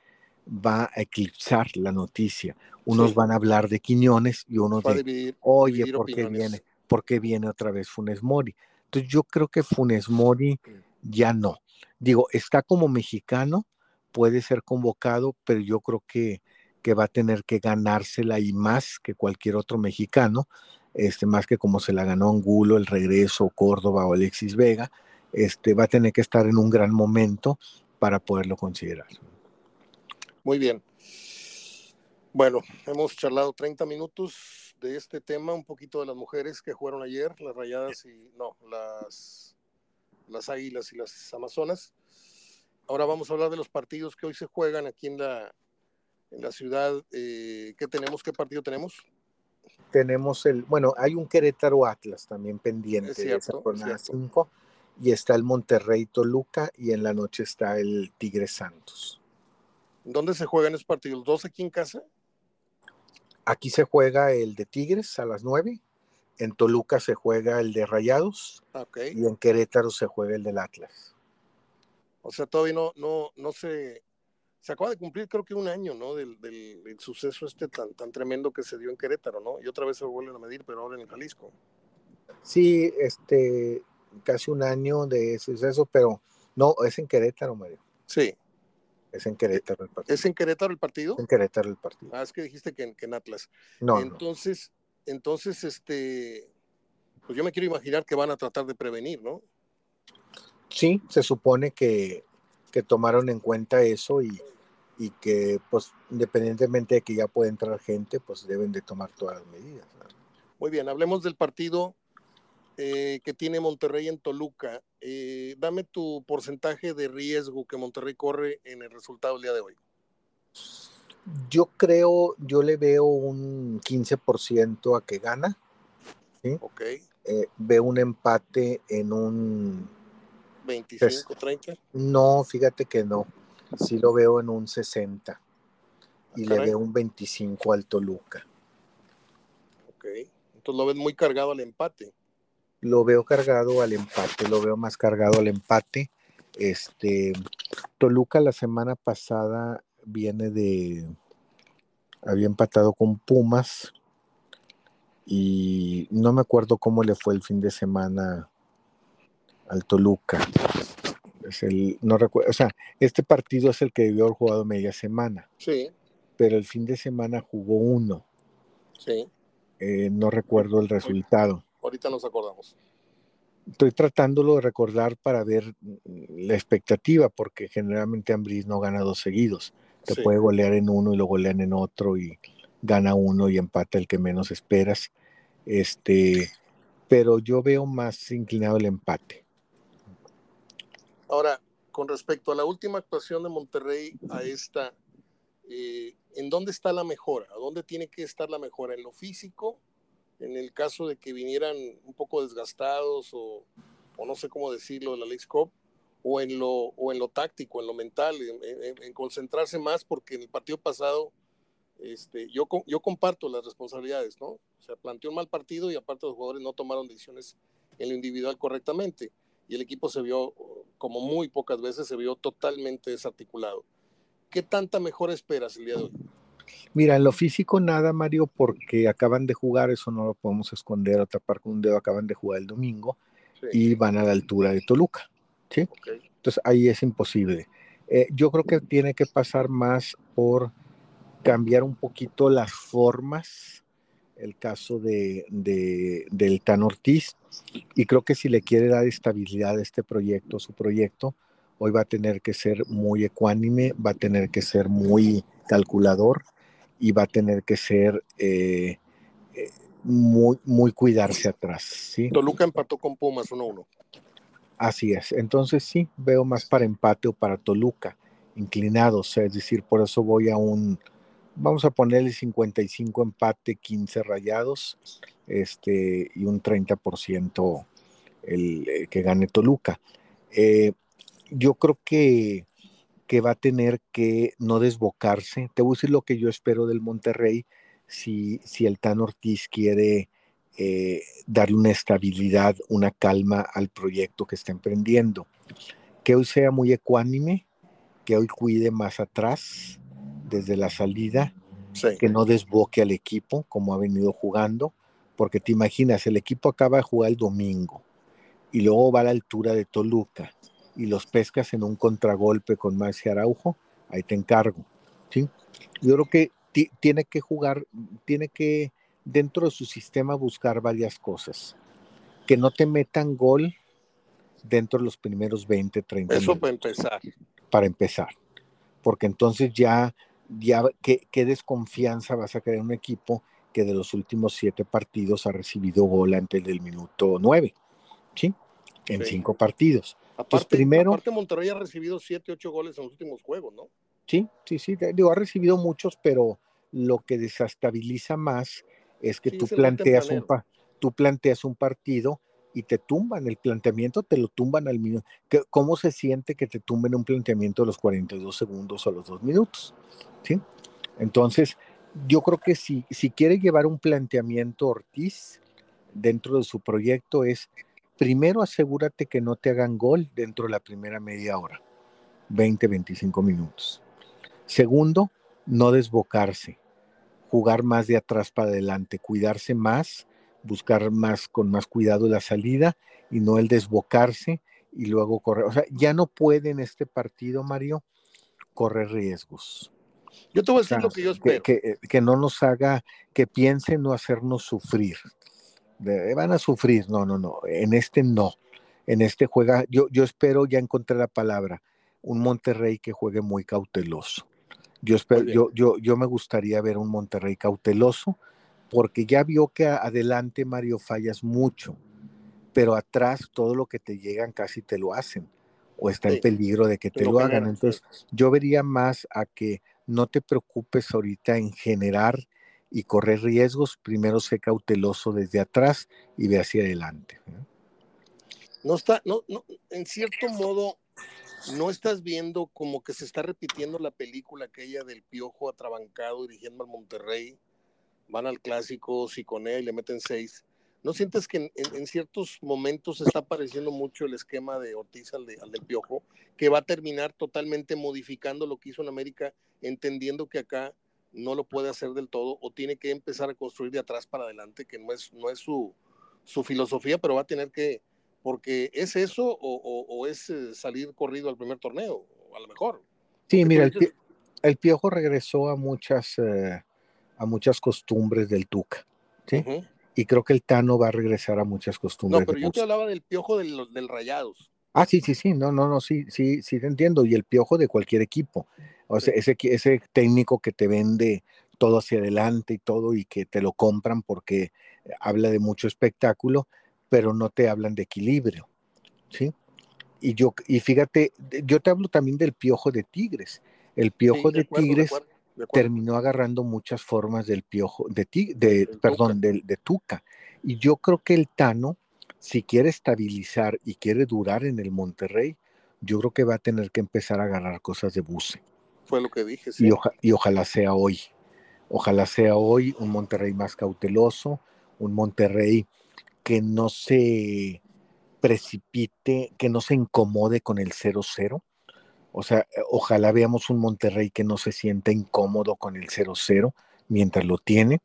Speaker 2: va a eclipsar la noticia. Unos van a hablar de Quiñones y unos de, oye, ¿por qué viene? ¿Por qué viene otra vez Funes Mori? Entonces yo creo que Funes Mori ya no. Digo, está como mexicano, puede ser convocado, pero yo creo que, que va a tener que ganársela y más que cualquier otro mexicano, este, más que como se la ganó Angulo, el regreso, Córdoba o Alexis Vega, este, va a tener que estar en un gran momento para poderlo considerar.
Speaker 1: Muy bien. Bueno, hemos charlado 30 minutos de este tema, un poquito de las mujeres que jugaron ayer, las rayadas y no, las, las águilas y las amazonas. Ahora vamos a hablar de los partidos que hoy se juegan aquí en la, en la ciudad. Eh, ¿Qué tenemos? ¿Qué partido tenemos?
Speaker 2: Tenemos el, bueno, hay un Querétaro Atlas también pendiente de esa jornada 5 y está el Monterrey Toluca y en la noche está el Tigre Santos.
Speaker 1: ¿Dónde se juegan esos partidos? ¿Dos aquí en casa?
Speaker 2: Aquí se juega el de Tigres a las nueve, en Toluca se juega el de Rayados y en Querétaro se juega el del Atlas.
Speaker 1: O sea, todavía no, no, no se, se acaba de cumplir creo que un año, ¿no? Del, del, suceso este tan, tan tremendo que se dio en Querétaro, ¿no? Y otra vez se vuelven a medir, pero ahora en Jalisco.
Speaker 2: Sí, este, casi un año de suceso, pero no, es en Querétaro, Mario.
Speaker 1: Sí.
Speaker 2: Es en Querétaro el partido.
Speaker 1: ¿Es en Querétaro el partido?
Speaker 2: En Querétaro el partido.
Speaker 1: Ah, es que dijiste que en, Atlas.
Speaker 2: No.
Speaker 1: Entonces, entonces, este, pues yo me quiero imaginar que van a tratar de prevenir, ¿no?
Speaker 2: Sí, se supone que, que tomaron en cuenta eso y, y, que, pues, independientemente de que ya pueda entrar gente, pues deben de tomar todas las medidas.
Speaker 1: Muy bien, hablemos del partido eh, que tiene Monterrey en Toluca. Eh, dame tu porcentaje de riesgo que Monterrey corre en el resultado del día de hoy.
Speaker 2: Yo creo, yo le veo un 15% a que gana.
Speaker 1: Ok.
Speaker 2: Eh, veo un empate en un
Speaker 1: 25, 30.
Speaker 2: No, fíjate que no. Sí lo veo en un 60. Y le veo un 25 al Toluca.
Speaker 1: Ok. Entonces lo ven muy cargado al empate
Speaker 2: lo veo cargado al empate, lo veo más cargado al empate. Este, Toluca la semana pasada viene de, había empatado con Pumas y no me acuerdo cómo le fue el fin de semana al Toluca. Es el, no recuerdo, o sea, este partido es el que debió haber jugado media semana.
Speaker 1: Sí.
Speaker 2: Pero el fin de semana jugó uno.
Speaker 1: Sí.
Speaker 2: Eh, no recuerdo el resultado
Speaker 1: ahorita nos acordamos.
Speaker 2: Estoy tratándolo de recordar para ver la expectativa, porque generalmente Ambris no gana dos seguidos. Te puede golear en uno y lo golean en otro y gana uno y empata el que menos esperas. Este, pero yo veo más inclinado el empate.
Speaker 1: Ahora, con respecto a la última actuación de Monterrey a esta, eh, ¿en dónde está la mejora? ¿A dónde tiene que estar la mejora? ¿En lo físico en el caso de que vinieran un poco desgastados o, no sé cómo decirlo, de la League Cup, o en lo, o en lo táctico, en lo mental, en, concentrarse más, porque en el partido pasado este, yo, yo comparto las responsabilidades, ¿no? O sea, planteó un mal partido y aparte los jugadores no tomaron decisiones en lo individual correctamente y el equipo se vio, como muy pocas veces, se vio totalmente desarticulado. ¿Qué tanta mejora esperas el día de hoy?
Speaker 2: Mira, en lo físico nada, Mario, porque acaban de jugar, eso no lo podemos esconder o tapar con un dedo, acaban de jugar el domingo y van a la altura de Toluca. ¿sí? Entonces ahí es imposible. Eh, yo creo que tiene que pasar más por cambiar un poquito las formas, el caso de, del Tan Ortiz, y creo que si le quiere dar estabilidad a este proyecto, su proyecto, hoy va a tener que ser muy ecuánime, va a tener que ser muy calculador y va a tener que ser eh, eh, muy, muy cuidarse atrás. ¿sí?
Speaker 1: Toluca empató con Pumas 1-1.
Speaker 2: Así es, entonces sí, veo más para empate o para Toluca. inclinados, es decir, por eso voy a un, vamos a ponerle 55 empate, 15 rayados, este, y un 30% el, el, que gane Toluca. Eh, yo creo que, que va a tener que no desbocarse. Te voy a decir lo que yo espero del Monterrey si, si el Tan Ortiz quiere eh, darle una estabilidad, una calma al proyecto que está emprendiendo. Que hoy sea muy ecuánime, que hoy cuide más atrás desde la salida, que no desboque al equipo como ha venido jugando, porque te imaginas, el equipo acaba de jugar el domingo y luego va a la altura de Toluca y los pescas en un contragolpe con Maxi Araujo, ahí te encargo. ¿sí? Yo creo que tiene que jugar, tiene que dentro de su sistema buscar varias cosas. Que no te metan gol dentro de los primeros 20, 30
Speaker 1: Eso para empezar.
Speaker 2: Para empezar. Porque entonces ya, ya ¿qué, qué desconfianza vas a crear un equipo que de los últimos siete partidos ha recibido gol antes del minuto 9. ¿Sí? En cinco partidos.
Speaker 1: Aparte, primero, aparte Monterrey ha recibido siete, ocho goles en los últimos juegos, ¿no?
Speaker 2: Sí, sí, sí. Digo, ha recibido muchos, pero lo que desestabiliza más es que tú, planteas un tú planteas un partido y te tumban el planteamiento, te lo tumban al minuto. ¿Cómo se siente que te tumben un planteamiento a los 42 segundos o a los dos minutos? ¿Sí? Entonces, yo creo que si, si quiere llevar un planteamiento Ortiz dentro de su proyecto es, primero asegúrate que no te hagan gol dentro de la primera media hora, 20, 25 minutos. Segundo, no desbocarse jugar más de atrás para adelante, cuidarse más, buscar más con más cuidado la salida y no el desbocarse y luego correr. O sea, ya no puede en este partido, Mario, correr riesgos.
Speaker 1: Yo te voy a decir lo que yo espero.
Speaker 2: Que, que, no nos haga, que piense no hacernos sufrir. van a sufrir, no, no, no. En este no. En este juega, yo, yo espero, ya encontré la palabra, un Monterrey que juegue muy cauteloso. Yo, yo, yo, yo me gustaría ver un Monterrey cauteloso, porque ya vio que adelante Mario fallas mucho, pero atrás todo lo que te llegan casi te lo hacen, o está en peligro de que te lo hagan. Entonces, yo vería más a que no te preocupes ahorita en generar y correr riesgos, primero sé cauteloso desde atrás y ve hacia adelante.
Speaker 1: No está, no, no, en cierto modo, no estás viendo como que se está repitiendo la película aquella del piojo atrabancado dirigiendo al Monterrey, van al clásico, si con él le meten seis. ¿No sientes que en, ciertos momentos está pareciendo mucho el esquema de Ortiz al, del piojo, que va a terminar totalmente modificando lo que hizo en América, entendiendo que acá no lo puede hacer del todo o tiene que empezar a construir de atrás para adelante, que no es, no es su, su filosofía, pero va a tener que porque es eso o, es eh, salir corrido al primer torneo, a lo mejor.
Speaker 2: Sí, mira, el, Piojo regresó a muchas, eh, a muchas costumbres del Tuca, ¿sí? Y creo que el Tano va a regresar a muchas costumbres.
Speaker 1: No, pero yo te hablaba del Piojo del, del Rayados.
Speaker 2: Ah, sí, sí, sí, no, no, no, sí, sí, sí te entiendo. Y el Piojo de cualquier equipo. O sea, ese, ese técnico que te vende todo hacia adelante y todo y que te lo compran porque habla de mucho espectáculo, pero no te hablan de equilibrio, ¿sí? Y yo, y fíjate, yo te hablo también del piojo de tigres. El piojo de, tigres terminó agarrando muchas formas del piojo, de, de perdón, tuca. de tuca. Y yo creo que el Tano, si quiere estabilizar y quiere durar en el Monterrey, yo creo que va a tener que empezar a agarrar cosas de buce.
Speaker 1: Fue lo que dije, sí.
Speaker 2: Y, y ojalá sea hoy. Ojalá sea hoy un Monterrey más cauteloso, un Monterrey que no se precipite, que no se incomode con el 0-0. O sea, eh, ojalá veamos un Monterrey que no se sienta incómodo con el 0-0 mientras lo tiene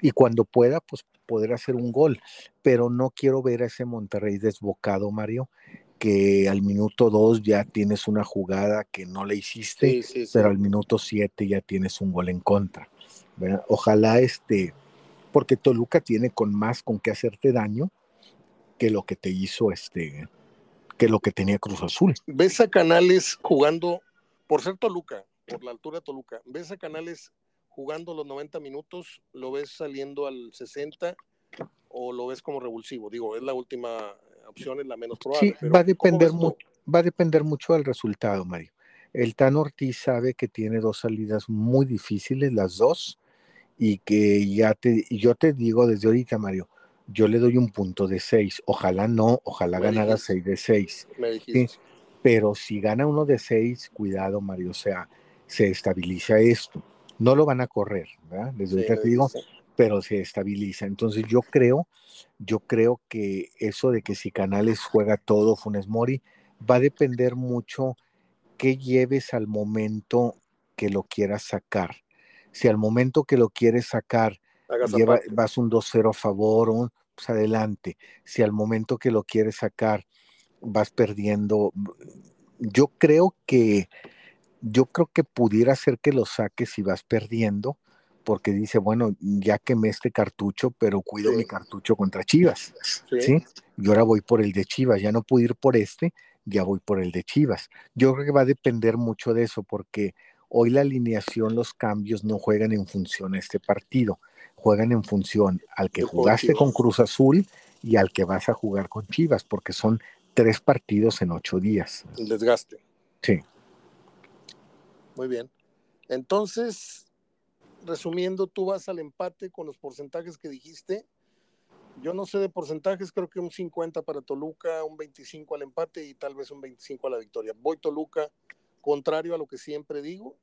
Speaker 2: y cuando pueda, pues poder hacer un gol. Pero no quiero ver a ese Monterrey desbocado, Mario, que al minuto 2 ya tienes una jugada que no le hiciste, pero al minuto 7 ya tienes un gol en contra. Ojalá este porque Toluca tiene con más con qué hacerte daño que lo que te hizo este, que lo que tenía Cruz Azul.
Speaker 1: ¿Ves a Canales jugando, por ser Toluca, por la altura de Toluca, ves a Canales jugando los 90 minutos, lo ves saliendo al 60 o lo ves como revulsivo? Digo, es la última opción, es la menos probable.
Speaker 2: Sí, va a depender mucho, va a depender mucho del resultado, Mario. El Tan Ortiz sabe que tiene dos salidas muy difíciles, las dos, y que ya te, yo te digo desde ahorita, Mario, yo le doy un punto de seis. Ojalá no, ojalá ganara seis de seis. Pero si gana uno de seis, cuidado, Mario, o sea, se estabiliza esto. No lo van a correr, ¿verdad? Desde ahorita te digo, pero se estabiliza. Entonces yo creo, yo creo que eso de que si Canales juega todo, Funes Mori, va a depender mucho qué lleves al momento que lo quieras sacar si al momento que lo quieres sacar vas un 2-0 a favor, pues adelante. Si al momento que lo quieres sacar vas perdiendo, yo creo que yo creo que pudiera ser que lo saques si vas perdiendo, porque dice, bueno, ya quemé este cartucho, pero cuido mi cartucho contra Chivas, sí. Y ahora voy por el de Chivas, ya no pude ir por este, ya voy por el de Chivas. Yo creo que va a depender mucho de eso, porque Hoy la alineación, los cambios no juegan en función a este partido, juegan en función al que jugaste con Cruz Azul y al que vas a jugar con Chivas, porque son tres partidos en ocho días.
Speaker 1: El desgaste.
Speaker 2: Sí.
Speaker 1: Muy bien. Entonces, resumiendo, tú vas al empate con los porcentajes que dijiste. Yo no sé de porcentajes, creo que un 50 para Toluca, un 25 al empate y tal vez un 25 a la victoria. Voy Toluca contrario a lo que siempre digo,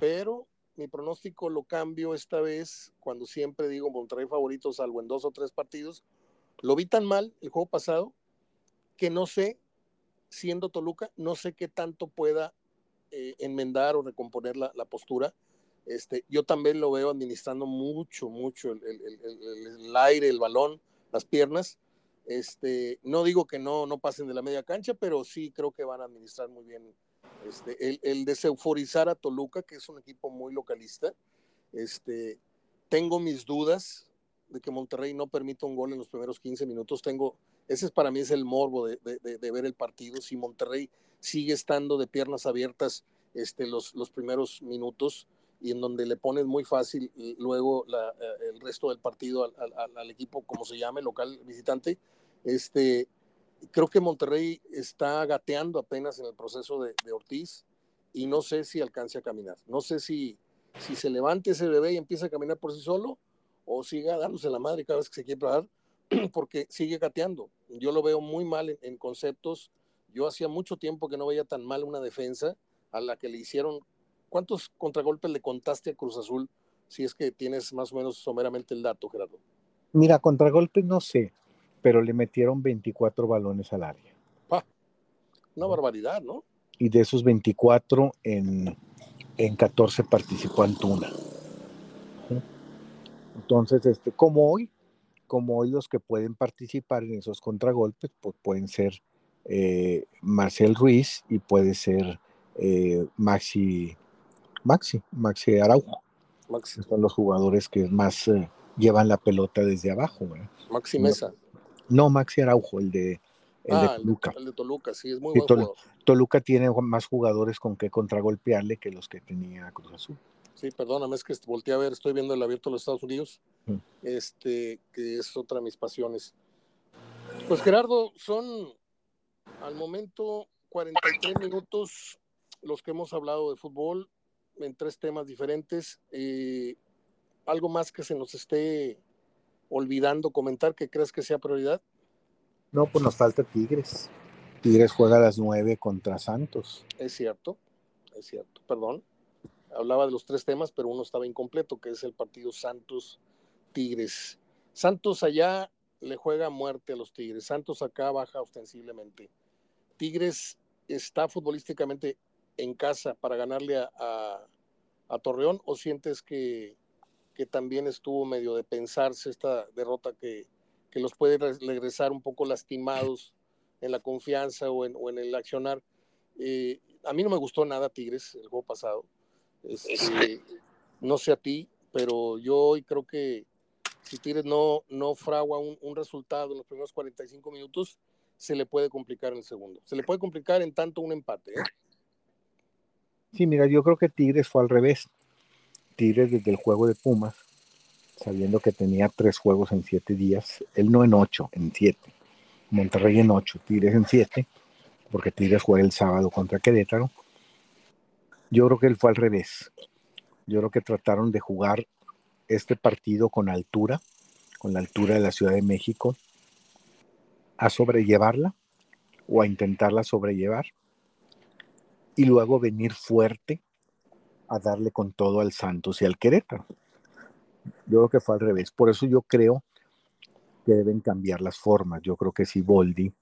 Speaker 1: pero mi pronóstico lo cambio esta vez cuando siempre digo Monterrey favorito, salvo en dos o tres partidos. Lo vi tan mal el juego pasado que no sé, siendo Toluca, no sé qué tanto pueda eh, enmendar o recomponer la, postura. Este, yo también lo veo administrando mucho, mucho el, el, aire, el balón, las piernas. Este, no digo que no, no pasen de la media cancha, pero sí creo que van a administrar muy bien este, el, el deseuforizar a Toluca, que es un equipo muy localista. Este, tengo mis dudas de que Monterrey no permita un gol en los primeros 15 minutos. Tengo, ese es para mí es el morbo de, ver el partido. Si Monterrey sigue estando de piernas abiertas este, los, los primeros minutos y en donde le pones muy fácil luego eh, el resto del partido al, al, equipo, como se llame, local visitante, este, creo que Monterrey está gateando apenas en el proceso de, Ortiz y no sé si alcance a caminar. No sé si, si se levante ese bebé y empieza a caminar por sí solo o siga dándose la madre cada vez que se quiere parar porque sigue gateando. Yo lo veo muy mal en, conceptos. Yo hacía mucho tiempo que no veía tan mal una defensa a la que le hicieron. ¿Cuántos contragolpes le contaste a Cruz Azul? Si es que tienes más o menos someramente el dato, Gerardo.
Speaker 2: Mira, contragolpes no sé, pero le metieron 24 balones al área.
Speaker 1: una barbaridad, ¿no?
Speaker 2: Y de esos 24, en, en 14 participó Antuna. Entonces, este, como hoy, como hoy los que pueden participar en esos contragolpes, pues pueden ser eh, Marcel Ruiz y puede ser eh, Maxi, Maxi, Maxi Araujo. Maxi. Son los jugadores que más eh, llevan la pelota desde abajo.
Speaker 1: Maxi Mesa.
Speaker 2: No, Maxi Araujo, el de, el de ah, Toluca.
Speaker 1: El de Toluca, sí, es muy bueno.
Speaker 2: Toluca tiene más jugadores con que contragolpearle que los que tenía Cruz Azul.
Speaker 1: Sí, perdóname, es que volteé a ver, estoy viendo el abierto de los Estados Unidos, mm. este, que es otra de mis pasiones. Pues Gerardo, son al momento 43 minutos los que hemos hablado de fútbol en tres temas diferentes. Eh, ¿Algo más que se nos esté olvidando comentar que crees que sea prioridad?
Speaker 2: No, pues nos falta Tigres. Tigres juega a las nueve contra Santos.
Speaker 1: Es cierto, es cierto, perdón. Hablaba de los tres temas, pero uno estaba incompleto, que es el partido Santos-Tigres. Santos allá le juega muerte a los Tigres. Santos acá baja ostensiblemente. Tigres está futbolísticamente en casa para ganarle a, a Torreón o sientes que que también estuvo medio de pensarse esta derrota que, que los puede regresar un poco lastimados en la confianza o en, o en el accionar. Eh, a mí no me gustó nada Tigres el juego pasado. Este, no sé a ti, pero yo hoy creo que si Tigres no, no fragua un, un, resultado en los primeros 45 minutos, se le puede complicar en el segundo. Se le puede complicar en tanto un empate. ¿eh?
Speaker 2: Sí, mira, yo creo que Tigres fue al revés. Tigres desde el juego de Pumas, sabiendo que tenía tres juegos en siete días, él no en ocho, en siete. Monterrey en ocho, Tigres en siete, porque Tigres juega el sábado contra Querétaro. Yo creo que él fue al revés. Yo creo que trataron de jugar este partido con altura, con la altura de la Ciudad de México, a sobrellevarla o a intentarla sobrellevar y luego venir fuerte a darle con todo al Santos y al Querétaro. Yo creo que fue al revés. Por eso yo creo que deben cambiar las formas. Yo creo que si Boldi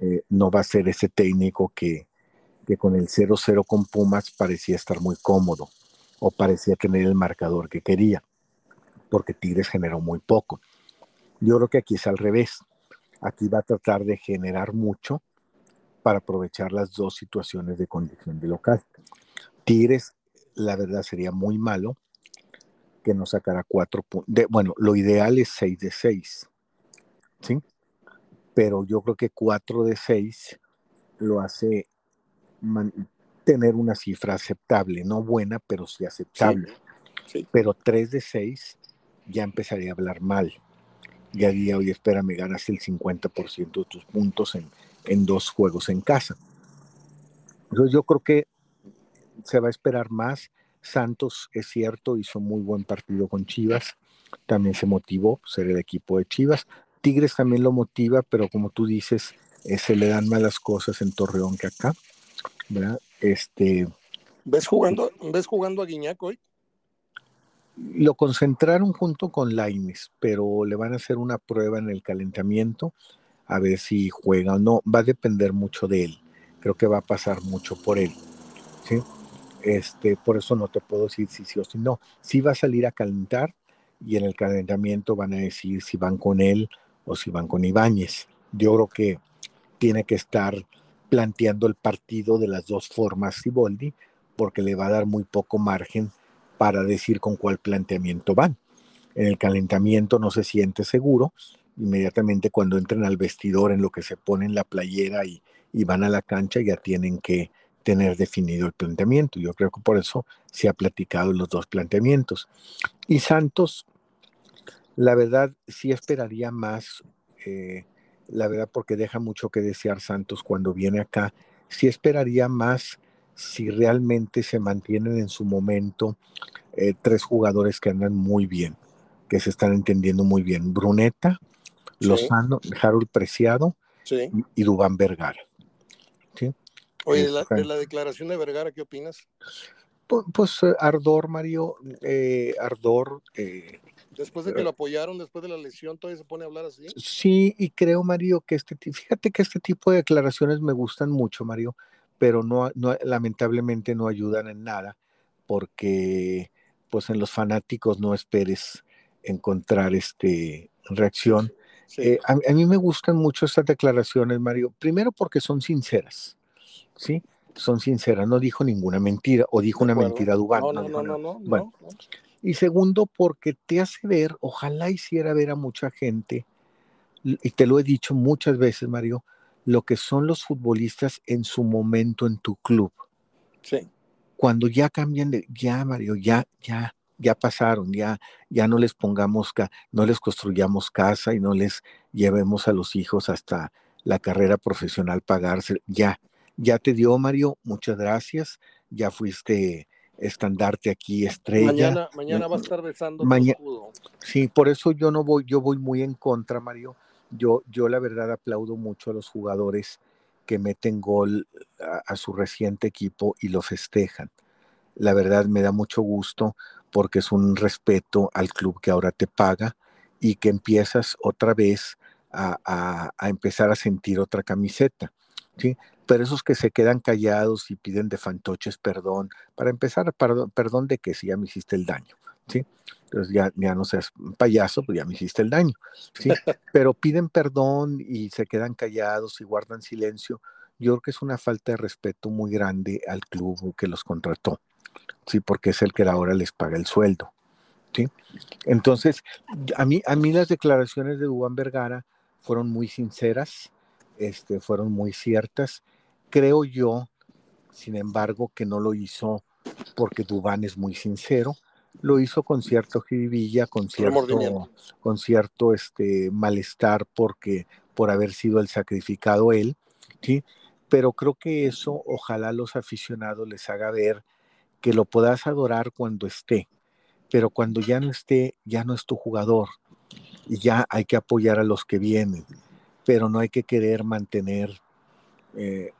Speaker 2: eh, no va a ser ese técnico que, que con el 0-0 con Pumas parecía estar muy cómodo o parecía tener el marcador que quería, porque Tigres generó muy poco. Yo creo que aquí es al revés. Aquí va a tratar de generar mucho para aprovechar las dos situaciones de condición de local. Tigres, la verdad, sería muy malo que no sacara cuatro puntos. Bueno, lo ideal es seis de seis, ¿sí? Pero yo creo que cuatro de seis lo hace tener una cifra aceptable, no buena, pero sí aceptable. Pero tres de seis ya empezaría a hablar mal. Ya diría, oye, espérame, ganas el 50% de tus puntos en, en dos juegos en casa. Entonces yo creo que se va a esperar más. Santos, es cierto, hizo muy buen partido con Chivas, también se motivó ser el equipo de Chivas. Tigres también lo motiva, pero como tú dices, eh, se le dan malas cosas en Torreón que acá, ¿verdad? Este,
Speaker 1: ¿Ves jugando, ¿ves jugando a Guiñac hoy?
Speaker 2: Lo concentraron junto con Laines, pero le van a hacer una prueba en el calentamiento a ver si juega o no. Va a depender mucho de él. Creo que va a pasar mucho por él. ¿sí? Este, por eso no te puedo decir si sí o si no. Sí va a salir a calentar y en el calentamiento van a decir si van con él o si van con Ibáñez. Yo creo que tiene que estar planteando el partido de las dos formas Siboldi, porque le va a dar muy poco margen para decir con cuál planteamiento van. En el calentamiento no se siente seguro inmediatamente cuando entren al vestidor en lo que se pone en la playera y, van a la cancha ya tienen que tener definido el planteamiento. Yo creo que por eso se ha platicado los dos planteamientos. Y Santos, la verdad, sí esperaría más, eh, la verdad, porque deja mucho que desear Santos cuando viene acá, sí esperaría más si realmente se mantienen en su momento eh, tres jugadores que andan muy bien, que se están entendiendo muy bien. Bruneta, Lozano, Harold Preciado y, Dubán Vergara.
Speaker 1: Oye, de la, declaración de Vergara, ¿qué opinas?
Speaker 2: Pues, eh, ardor, Mario, eh, ardor. Eh,
Speaker 1: después de que lo apoyaron, después de la lesión, todavía se pone a hablar así.
Speaker 2: Sí, y creo, Mario, que este, fíjate que este tipo de declaraciones me gustan mucho, Mario, pero no, no lamentablemente no ayudan en nada, porque pues en los fanáticos no esperes encontrar este reacción eh, a, mí me gustan mucho estas declaraciones, Mario. Primero porque son sinceras, ¿sí? Son sinceras, no dijo ninguna mentira o dijo una mentira Dubán. No, no, no, no, bueno. Y segundo porque te hace ver, ojalá hiciera ver a mucha gente, y te lo he dicho muchas veces, Mario, lo que son los futbolistas en su momento en tu club. Sí. Cuando ya cambian de, ya, Mario, ya, ya, ya pasaron, ya, ya no les pongamos, no les construyamos casa y no les llevemos a los hijos hasta la carrera profesional pagarse, ya, ya te dio Mario, muchas gracias, ya fuiste estandarte aquí estrella.
Speaker 1: Mañana, mañana va a estar besando mañana,
Speaker 2: Sí, por eso yo no voy, yo voy muy en contra, Mario. Yo, yo la verdad aplaudo mucho a los jugadores que meten gol a su reciente equipo y lo festejan. La verdad me da mucho gusto porque es un respeto al club que ahora te paga y que empiezas otra vez a, empezar a sentir otra camiseta. ¿Sí? Pero esos que se quedan callados y piden de fantoches perdón, para empezar, perdón, de que si ya me hiciste el daño. ¿sí? Entonces ya, ya no seas un payaso, pues ya me hiciste el daño. ¿sí? Pero piden perdón y se quedan callados y guardan silencio. Yo creo que es una falta de respeto muy grande al club que los contrató. ¿sí? Porque es el que ahora les paga el sueldo, ¿sí? Entonces, a mí, a mí las declaraciones de Dubán Vergara fueron muy sinceras, este, fueron muy ciertas. Creo yo, sin embargo, que no lo hizo porque Dubán es muy sincero, lo hizo con cierto jiribilla, con cierto, con cierto este, malestar porque por haber sido el sacrificado él, ¿sí? Pero creo que eso ojalá los aficionados les haga ver que lo puedas adorar cuando esté, pero cuando ya no esté, ya no es tu jugador. Y ya hay que apoyar a los que vienen, pero no hay que querer mantener eh,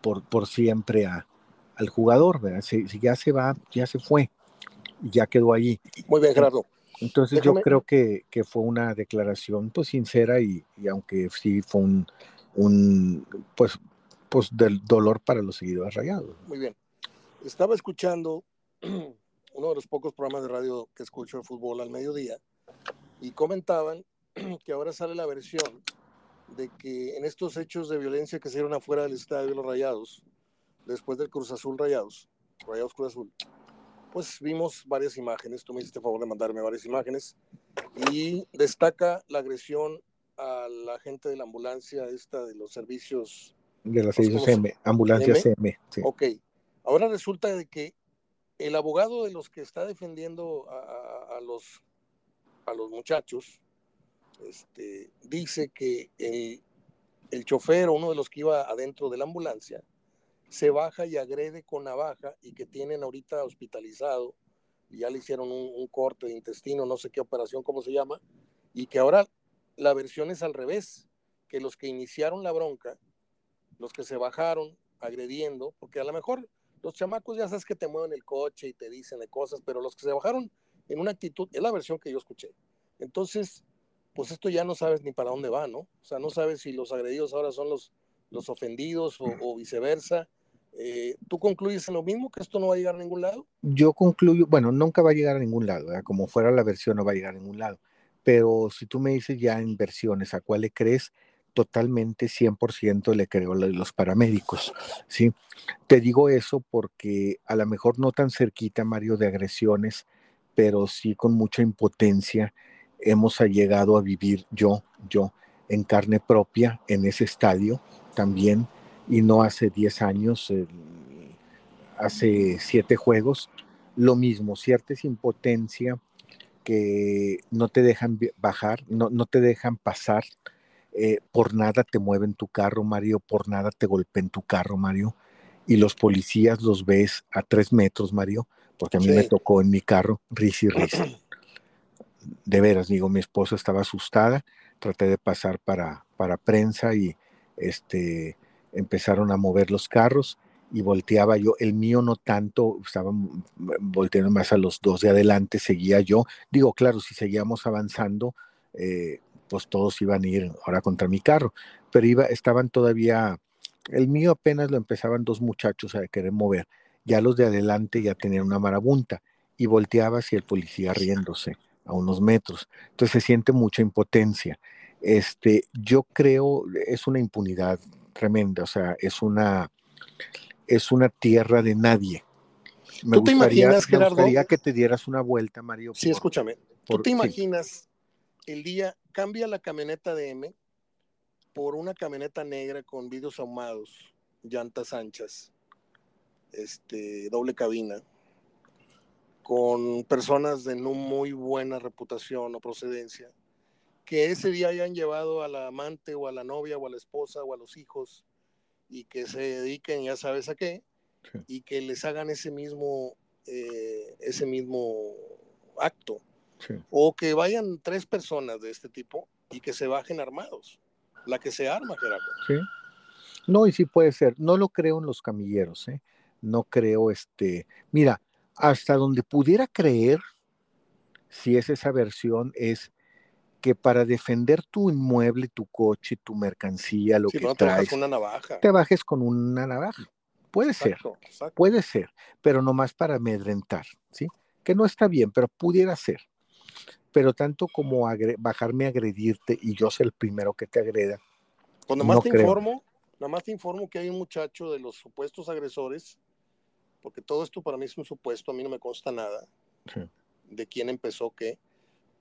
Speaker 2: por, por, siempre a, al jugador, ¿verdad? Si, ya se va, ya se fue, ya quedó allí.
Speaker 1: Muy bien, Gerardo.
Speaker 2: Entonces yo creo que, que, fue una declaración pues sincera y, y aunque sí fue un, un, pues, pues del dolor para los seguidores rayados.
Speaker 1: Muy bien. Estaba escuchando uno de los pocos programas de radio que escucho de fútbol al mediodía y comentaban que ahora sale la versión de que en estos hechos de violencia que se dieron afuera del estadio de los Rayados, después del Cruz Azul Rayados, Rayados Cruz Azul, pues vimos varias imágenes, tú me hiciste favor de mandarme varias imágenes, y destaca la agresión a la gente de la ambulancia esta de los servicios.
Speaker 2: De los servicios M, ambulancia CM.
Speaker 1: Ok, ahora resulta de que el abogado de los que está defendiendo a, los, a los muchachos, este, dice que el, el chofer uno de los que iba adentro de la ambulancia se baja y agrede con navaja y que tienen ahorita hospitalizado, y ya le hicieron un, corte de intestino, no sé qué operación, cómo se llama, y que ahora la versión es al revés, que los que iniciaron la bronca, los que se bajaron agrediendo, porque a lo mejor los chamacos ya sabes que te mueven el coche y te dicen de cosas, pero los que se bajaron en una actitud, es la versión que yo escuché. Entonces, pues esto ya no sabes ni para dónde va, ¿no? O sea, no sabes si los agredidos ahora son los, los ofendidos o viceversa. Eh, ¿Tú concluyes lo mismo, que esto no va a llegar a ningún lado?
Speaker 2: Yo concluyo, bueno, nunca va a llegar a ningún lado, como fuera la versión no va a llegar a ningún lado, pero si tú me dices ya en versiones, ¿a cuál le crees? Totalmente 100% le creo a los paramédicos, ¿sí? Te digo eso porque a lo mejor no tan cerquita, Mario, de agresiones, pero sí con mucha impotencia hemos llegado a vivir yo, yo, en carne propia, en ese estadio también, y no hace 10 años, hace 7 juegos, lo mismo, cierta impotencia que no te dejan bajar, no, no te dejan pasar, eh, por nada te mueven tu carro, Mario, por nada te golpean tu carro, Mario, y los policías los ves a tres metros, Mario, porque a mí me tocó en mi carro, risa y risa. De veras, digo, mi esposa estaba asustada, traté de pasar para, para prensa y este, empezaron a mover los carros y volteaba yo, el mío no tanto, estaba volteando más a los dos de adelante, seguía yo. Digo, claro, si seguíamos avanzando, eh, pues todos iban a ir ahora contra mi carro, pero iba, estaban todavía, el mío apenas lo empezaban dos muchachos a querer mover, ya los de adelante ya tenían una marabunta y volteaba hacia el policía riéndose a unos metros. Entonces se siente mucha impotencia. Este, yo creo, es una impunidad tremenda, o sea, es una, es una tierra de nadie.
Speaker 1: Me ¿Tú te imaginas, Gerardo?
Speaker 2: Me gustaría que te dieras una vuelta, Mario.
Speaker 1: Sí, escúchame. ¿Tú te imaginas el día, cambia la camioneta de M por una camioneta negra con vidrios ahumados, llantas anchas, este, doble cabina, con personas de no muy buena reputación o procedencia, que ese día hayan llevado a la amante o a la novia o a la esposa o a los hijos y que se dediquen ya sabes a qué y que les hagan ese mismo eh, ese mismo acto. O que vayan tres personas de este tipo y que se bajen armados la que se arma Gerardo.
Speaker 2: Sí. No y sí puede ser. No lo creo en los camilleros ¿eh? no creo este mira hasta donde pudiera creer si es esa versión es que para defender tu inmueble, tu coche, tu mercancía, lo que no traes,
Speaker 1: te, una navaja.
Speaker 2: te bajes con una navaja. Puede ser, puede ser, pero no más para amedrentar, ¿sí? Que no está bien, pero pudiera ser. Pero tanto como bajarme a agredirte y yo ser el primero que te agreda.
Speaker 1: Pues nada más te informo, nada más te informo que hay un muchacho de los supuestos agresores, porque todo esto para mí es un supuesto, a mí no me consta nada de quién empezó qué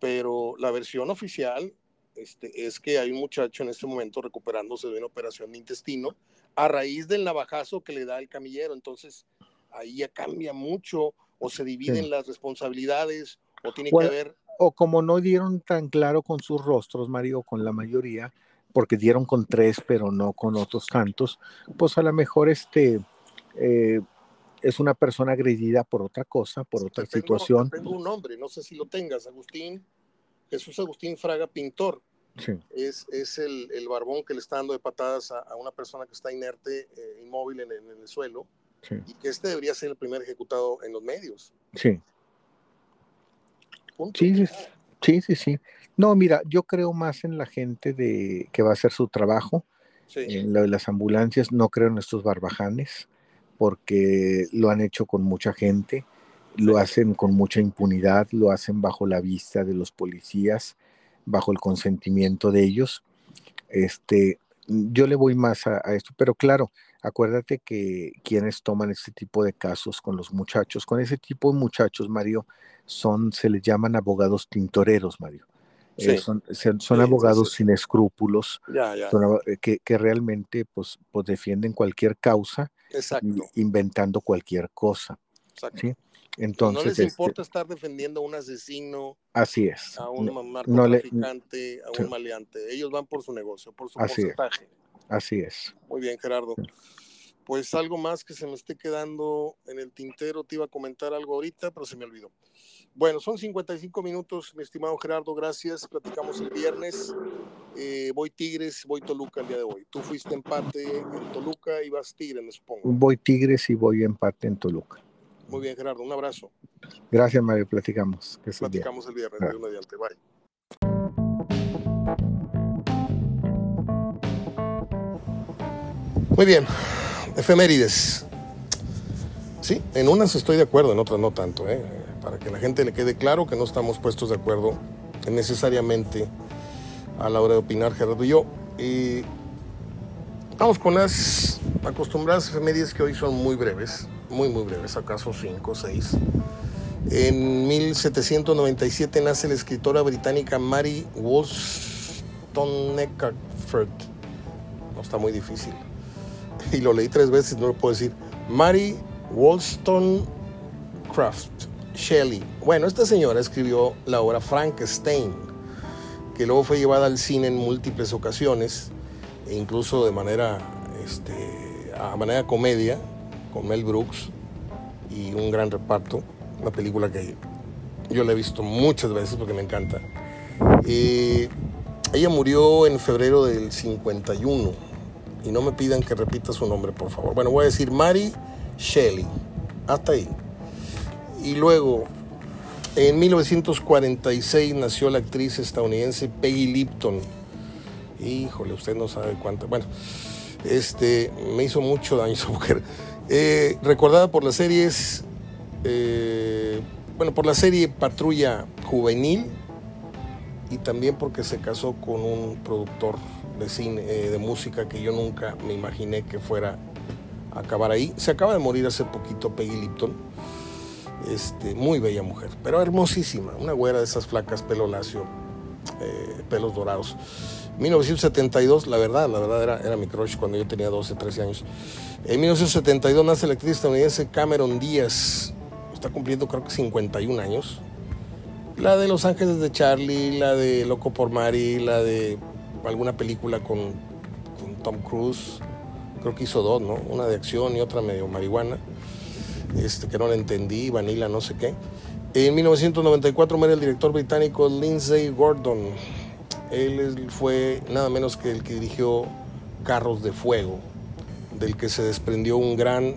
Speaker 1: pero la versión oficial este, es que hay un muchacho en este momento recuperándose de una operación de intestino a raíz del navajazo que le da el camillero. Entonces, ahí ya cambia mucho o se dividen las responsabilidades o tiene que ver...
Speaker 2: O como no dieron tan claro con sus rostros, Mario, con la mayoría, porque dieron con tres, pero no con otros tantos, pues a lo mejor este... Eh, es una persona agredida por otra cosa, por otra situación.
Speaker 1: Tengo, un nombre, no sé si lo tengas, Agustín, Jesús Agustín Fraga, pintor. Sí. Es, es el, el, barbón que le está dando de patadas a, una persona que está inerte, eh, inmóvil en, el suelo, y que este debería ser el primer ejecutado en los medios.
Speaker 2: Sí. Sí, sí, sí, sí. No, mira, yo creo más en la gente de que va a hacer su trabajo. En lo de las ambulancias, no creo en estos barbajanes, porque lo han hecho con mucha gente, lo hacen con mucha impunidad, lo hacen bajo la vista de los policías, bajo el consentimiento de ellos. Este, yo le voy más a, a esto, pero claro, acuérdate que quienes toman este tipo de casos con los muchachos, con ese tipo de muchachos, Mario, son, se les llaman abogados tintoreros, Mario. Eh, son, son abogados sin escrúpulos, eh, que, que, realmente pues, pues defienden cualquier causa, inventando cualquier cosa.
Speaker 1: Entonces, no les este importa estar defendiendo a un asesino,
Speaker 2: así es.
Speaker 1: a un narcotraficante, a un maleante. Ellos van por su negocio, por su
Speaker 2: así
Speaker 1: porcentaje.
Speaker 2: Así es.
Speaker 1: Muy bien, Gerardo. Pues algo más que se me esté quedando en el tintero, te iba a comentar algo ahorita, pero se me olvidó. Bueno, son 55 minutos, mi estimado Gerardo, gracias. Platicamos el viernes. Eh, voy Tigres, voy Toluca el día de hoy. Tú fuiste empate en Toluca y vas Tigres, me supongo.
Speaker 2: Voy Tigres y voy empate en Toluca.
Speaker 1: Muy bien, Gerardo, un abrazo.
Speaker 2: Gracias, Mario, platicamos.
Speaker 1: platicamos el viernes, ah. mediante, bye. Muy bien, efemérides. Sí, en unas estoy de acuerdo, en otras no tanto, ¿eh? para que la gente le quede claro que no estamos puestos de acuerdo necesariamente a la hora de opinar Gerardo y yo. Vamos con las acostumbradas efemérides que hoy son muy breves, muy muy breves, acaso cinco o seis. En 1797 nace la escritora británica Mary Wollstonecraft. No está muy difícil. Y lo leí tres veces, no lo puedo decir. Mary Wollstonecraft Shelley. Bueno, esta señora escribió la obra Frankenstein, luego fue llevada al cine en múltiples ocasiones, e incluso de manera, este, a manera comedia, con Mel Brooks y un gran reparto. Una película que yo la he visto muchas veces porque me encanta. ella murió en febrero del 51 y no me pidan que repita su nombre, por favor. Bueno, voy a decir Mary Shelley. Hasta ahí. Y luego, en 1946 nació la actriz estadounidense Peggy Lipton. Híjole, usted no sabe cuánto. Bueno, este, me hizo mucho daño esa mujer. Eh, recordada por las series, eh, bueno, por la serie Patrulla Juvenil y también porque se casó con un productor de cine, eh, de música que yo nunca me imaginé que fuera a acabar ahí. Se acaba de morir hace poquito Peggy Lipton este, muy bella mujer, pero hermosísima, una güera de esas flacas, pelo lacio, eh, pelos dorados. 1972, la verdad, la verdad era, era mi crush cuando yo tenía 12, 13 años. En 1972 nace la actriz estadounidense Cameron Díaz, está cumpliendo creo que 51 años. La de Los Ángeles de Charlie, la de Loco por Mari, la de alguna película con, con Tom Cruise, creo que hizo dos, ¿no? Una de acción y otra medio marihuana. Este, que no le entendí, Vanilla no sé qué. En 1994 muere el director británico Lindsay Gordon. Él fue nada menos que el que dirigió Carros de Fuego, del que se desprendió un gran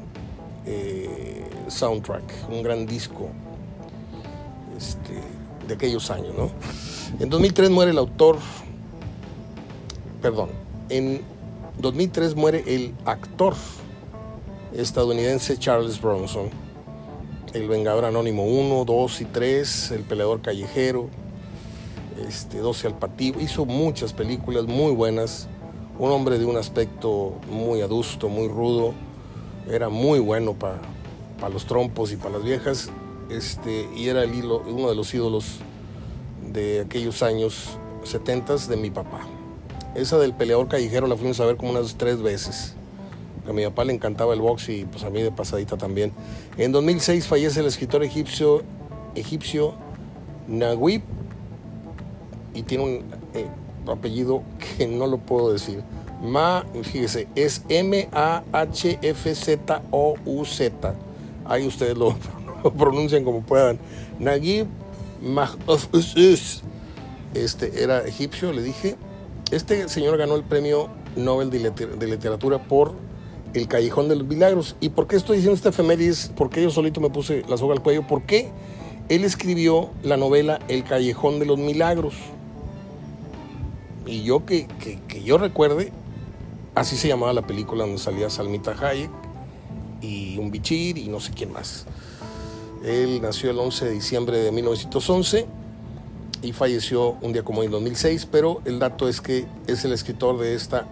Speaker 1: eh, soundtrack, un gran disco este, de aquellos años. ¿no? En 2003 muere el autor, perdón, en 2003 muere el actor estadounidense Charles Bronson, El Vengador Anónimo 1, 2 y 3, El Peleador Callejero, este, 12 al Pativo, hizo muchas películas muy buenas, un hombre de un aspecto muy adusto, muy rudo, era muy bueno para los trompos y para las viejas, este, y era el uno de los ídolos de aquellos años 70 de mi papá. Esa del peleador callejero la fuimos a ver como unas tres veces. A mi papá le encantaba el box y pues a mí de pasadita también. En 2006 fallece el escritor egipcio, egipcio y tiene un eh, apellido que no lo puedo decir. Ma, fíjese, es M-A-H-F-Z-O-U-Z. Ahí ustedes lo, pronuncian como puedan. Naguib este era egipcio, le dije. Este señor ganó el premio Nobel de, Literatura por El Callejón de los Milagros. ¿Y por qué estoy diciendo este efemérides? Porque yo solito me puse la soga al cuello. Porque él escribió la novela El Callejón de los Milagros. Y yo que, que yo recuerde, así se llamaba la película donde salía Salmita Hayek y un bichir y no sé quién más. Él nació el 11 de diciembre de 1911 y falleció un día como en 2006, pero el dato es que es el escritor de esta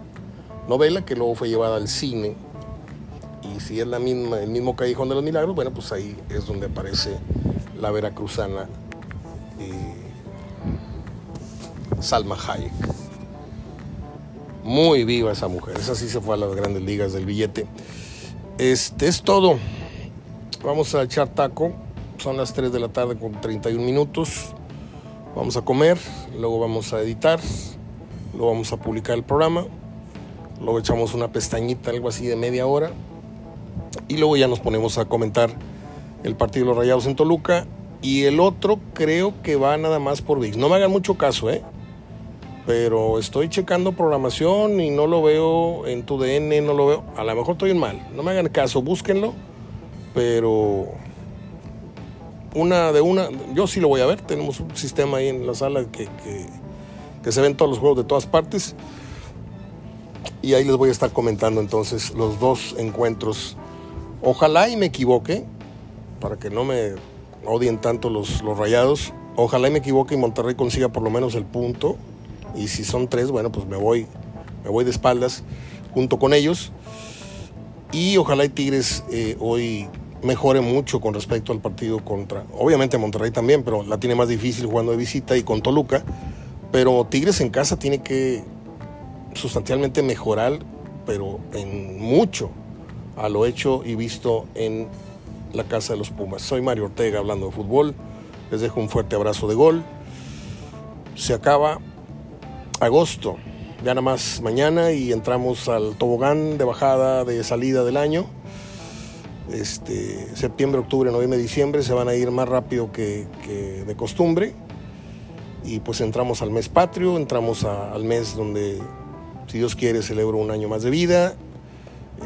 Speaker 1: novela que luego fue llevada al cine. Y si es la misma, el mismo Callejón de los Milagros, bueno, pues ahí es donde aparece la veracruzana eh, Salma Hayek. Muy viva esa mujer, esa sí se fue a las grandes ligas del billete. Este es todo. Vamos a echar taco. Son las 3 de la tarde con 31 minutos. Vamos a comer, luego vamos a editar, luego vamos a publicar el programa, luego echamos una pestañita, algo así de media hora, y luego ya nos ponemos a comentar el partido de los Rayados en Toluca. Y el otro creo que va nada más por VIX. No me hagan mucho caso, ¿eh? pero estoy checando programación y no lo veo en tu DN, no lo veo. A lo mejor estoy mal, no me hagan caso, búsquenlo, pero una de una, yo sí lo voy a ver. Tenemos un sistema ahí en la sala que, que, se ven todos los juegos de todas partes. Y ahí les voy a estar comentando entonces los dos encuentros. Ojalá y me equivoque, para que no me odien tanto los, los rayados. Ojalá y me equivoque y Monterrey consiga por lo menos el punto y si son tres, bueno, pues me voy, me voy de espaldas junto con ellos. Y ojalá y Tigres eh, hoy mejore mucho con respecto al partido contra, obviamente Monterrey también, pero la tiene más difícil jugando de visita y con Toluca. Pero Tigres en casa tiene que sustancialmente mejorar, pero en mucho, a lo hecho y visto en la casa de los Pumas. Soy Mario Ortega hablando de fútbol. Les dejo un fuerte abrazo de gol. Se acaba agosto. Ya nada más mañana y entramos al tobogán de bajada de salida del año. Este, septiembre, octubre, noviembre, diciembre se van a ir más rápido que, de costumbre. Y pues entramos al mes patrio, entramos al mes donde, si Dios quiere, celebro un año más de vida.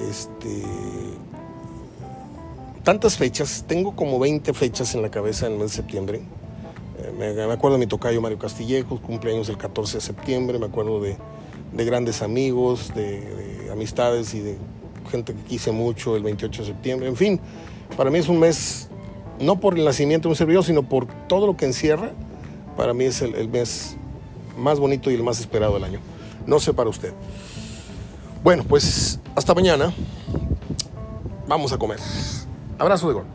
Speaker 1: Este, tantas fechas, tengo como 20 fechas en la cabeza en el mes de septiembre me, acuerdo de mi tocayo Mario Castillejos, cumpleaños el 14 de septiembre, me acuerdo de, grandes amigos, de, amistades y de gente que quise mucho el 28 de septiembre. En fin, para mí es un mes, no por el nacimiento de un servidor, sino por todo lo que encierra, para mí es el, el mes más bonito y el más esperado del año. No sé para usted. Bueno, pues hasta mañana. Vamos a comer. Abrazo de gol.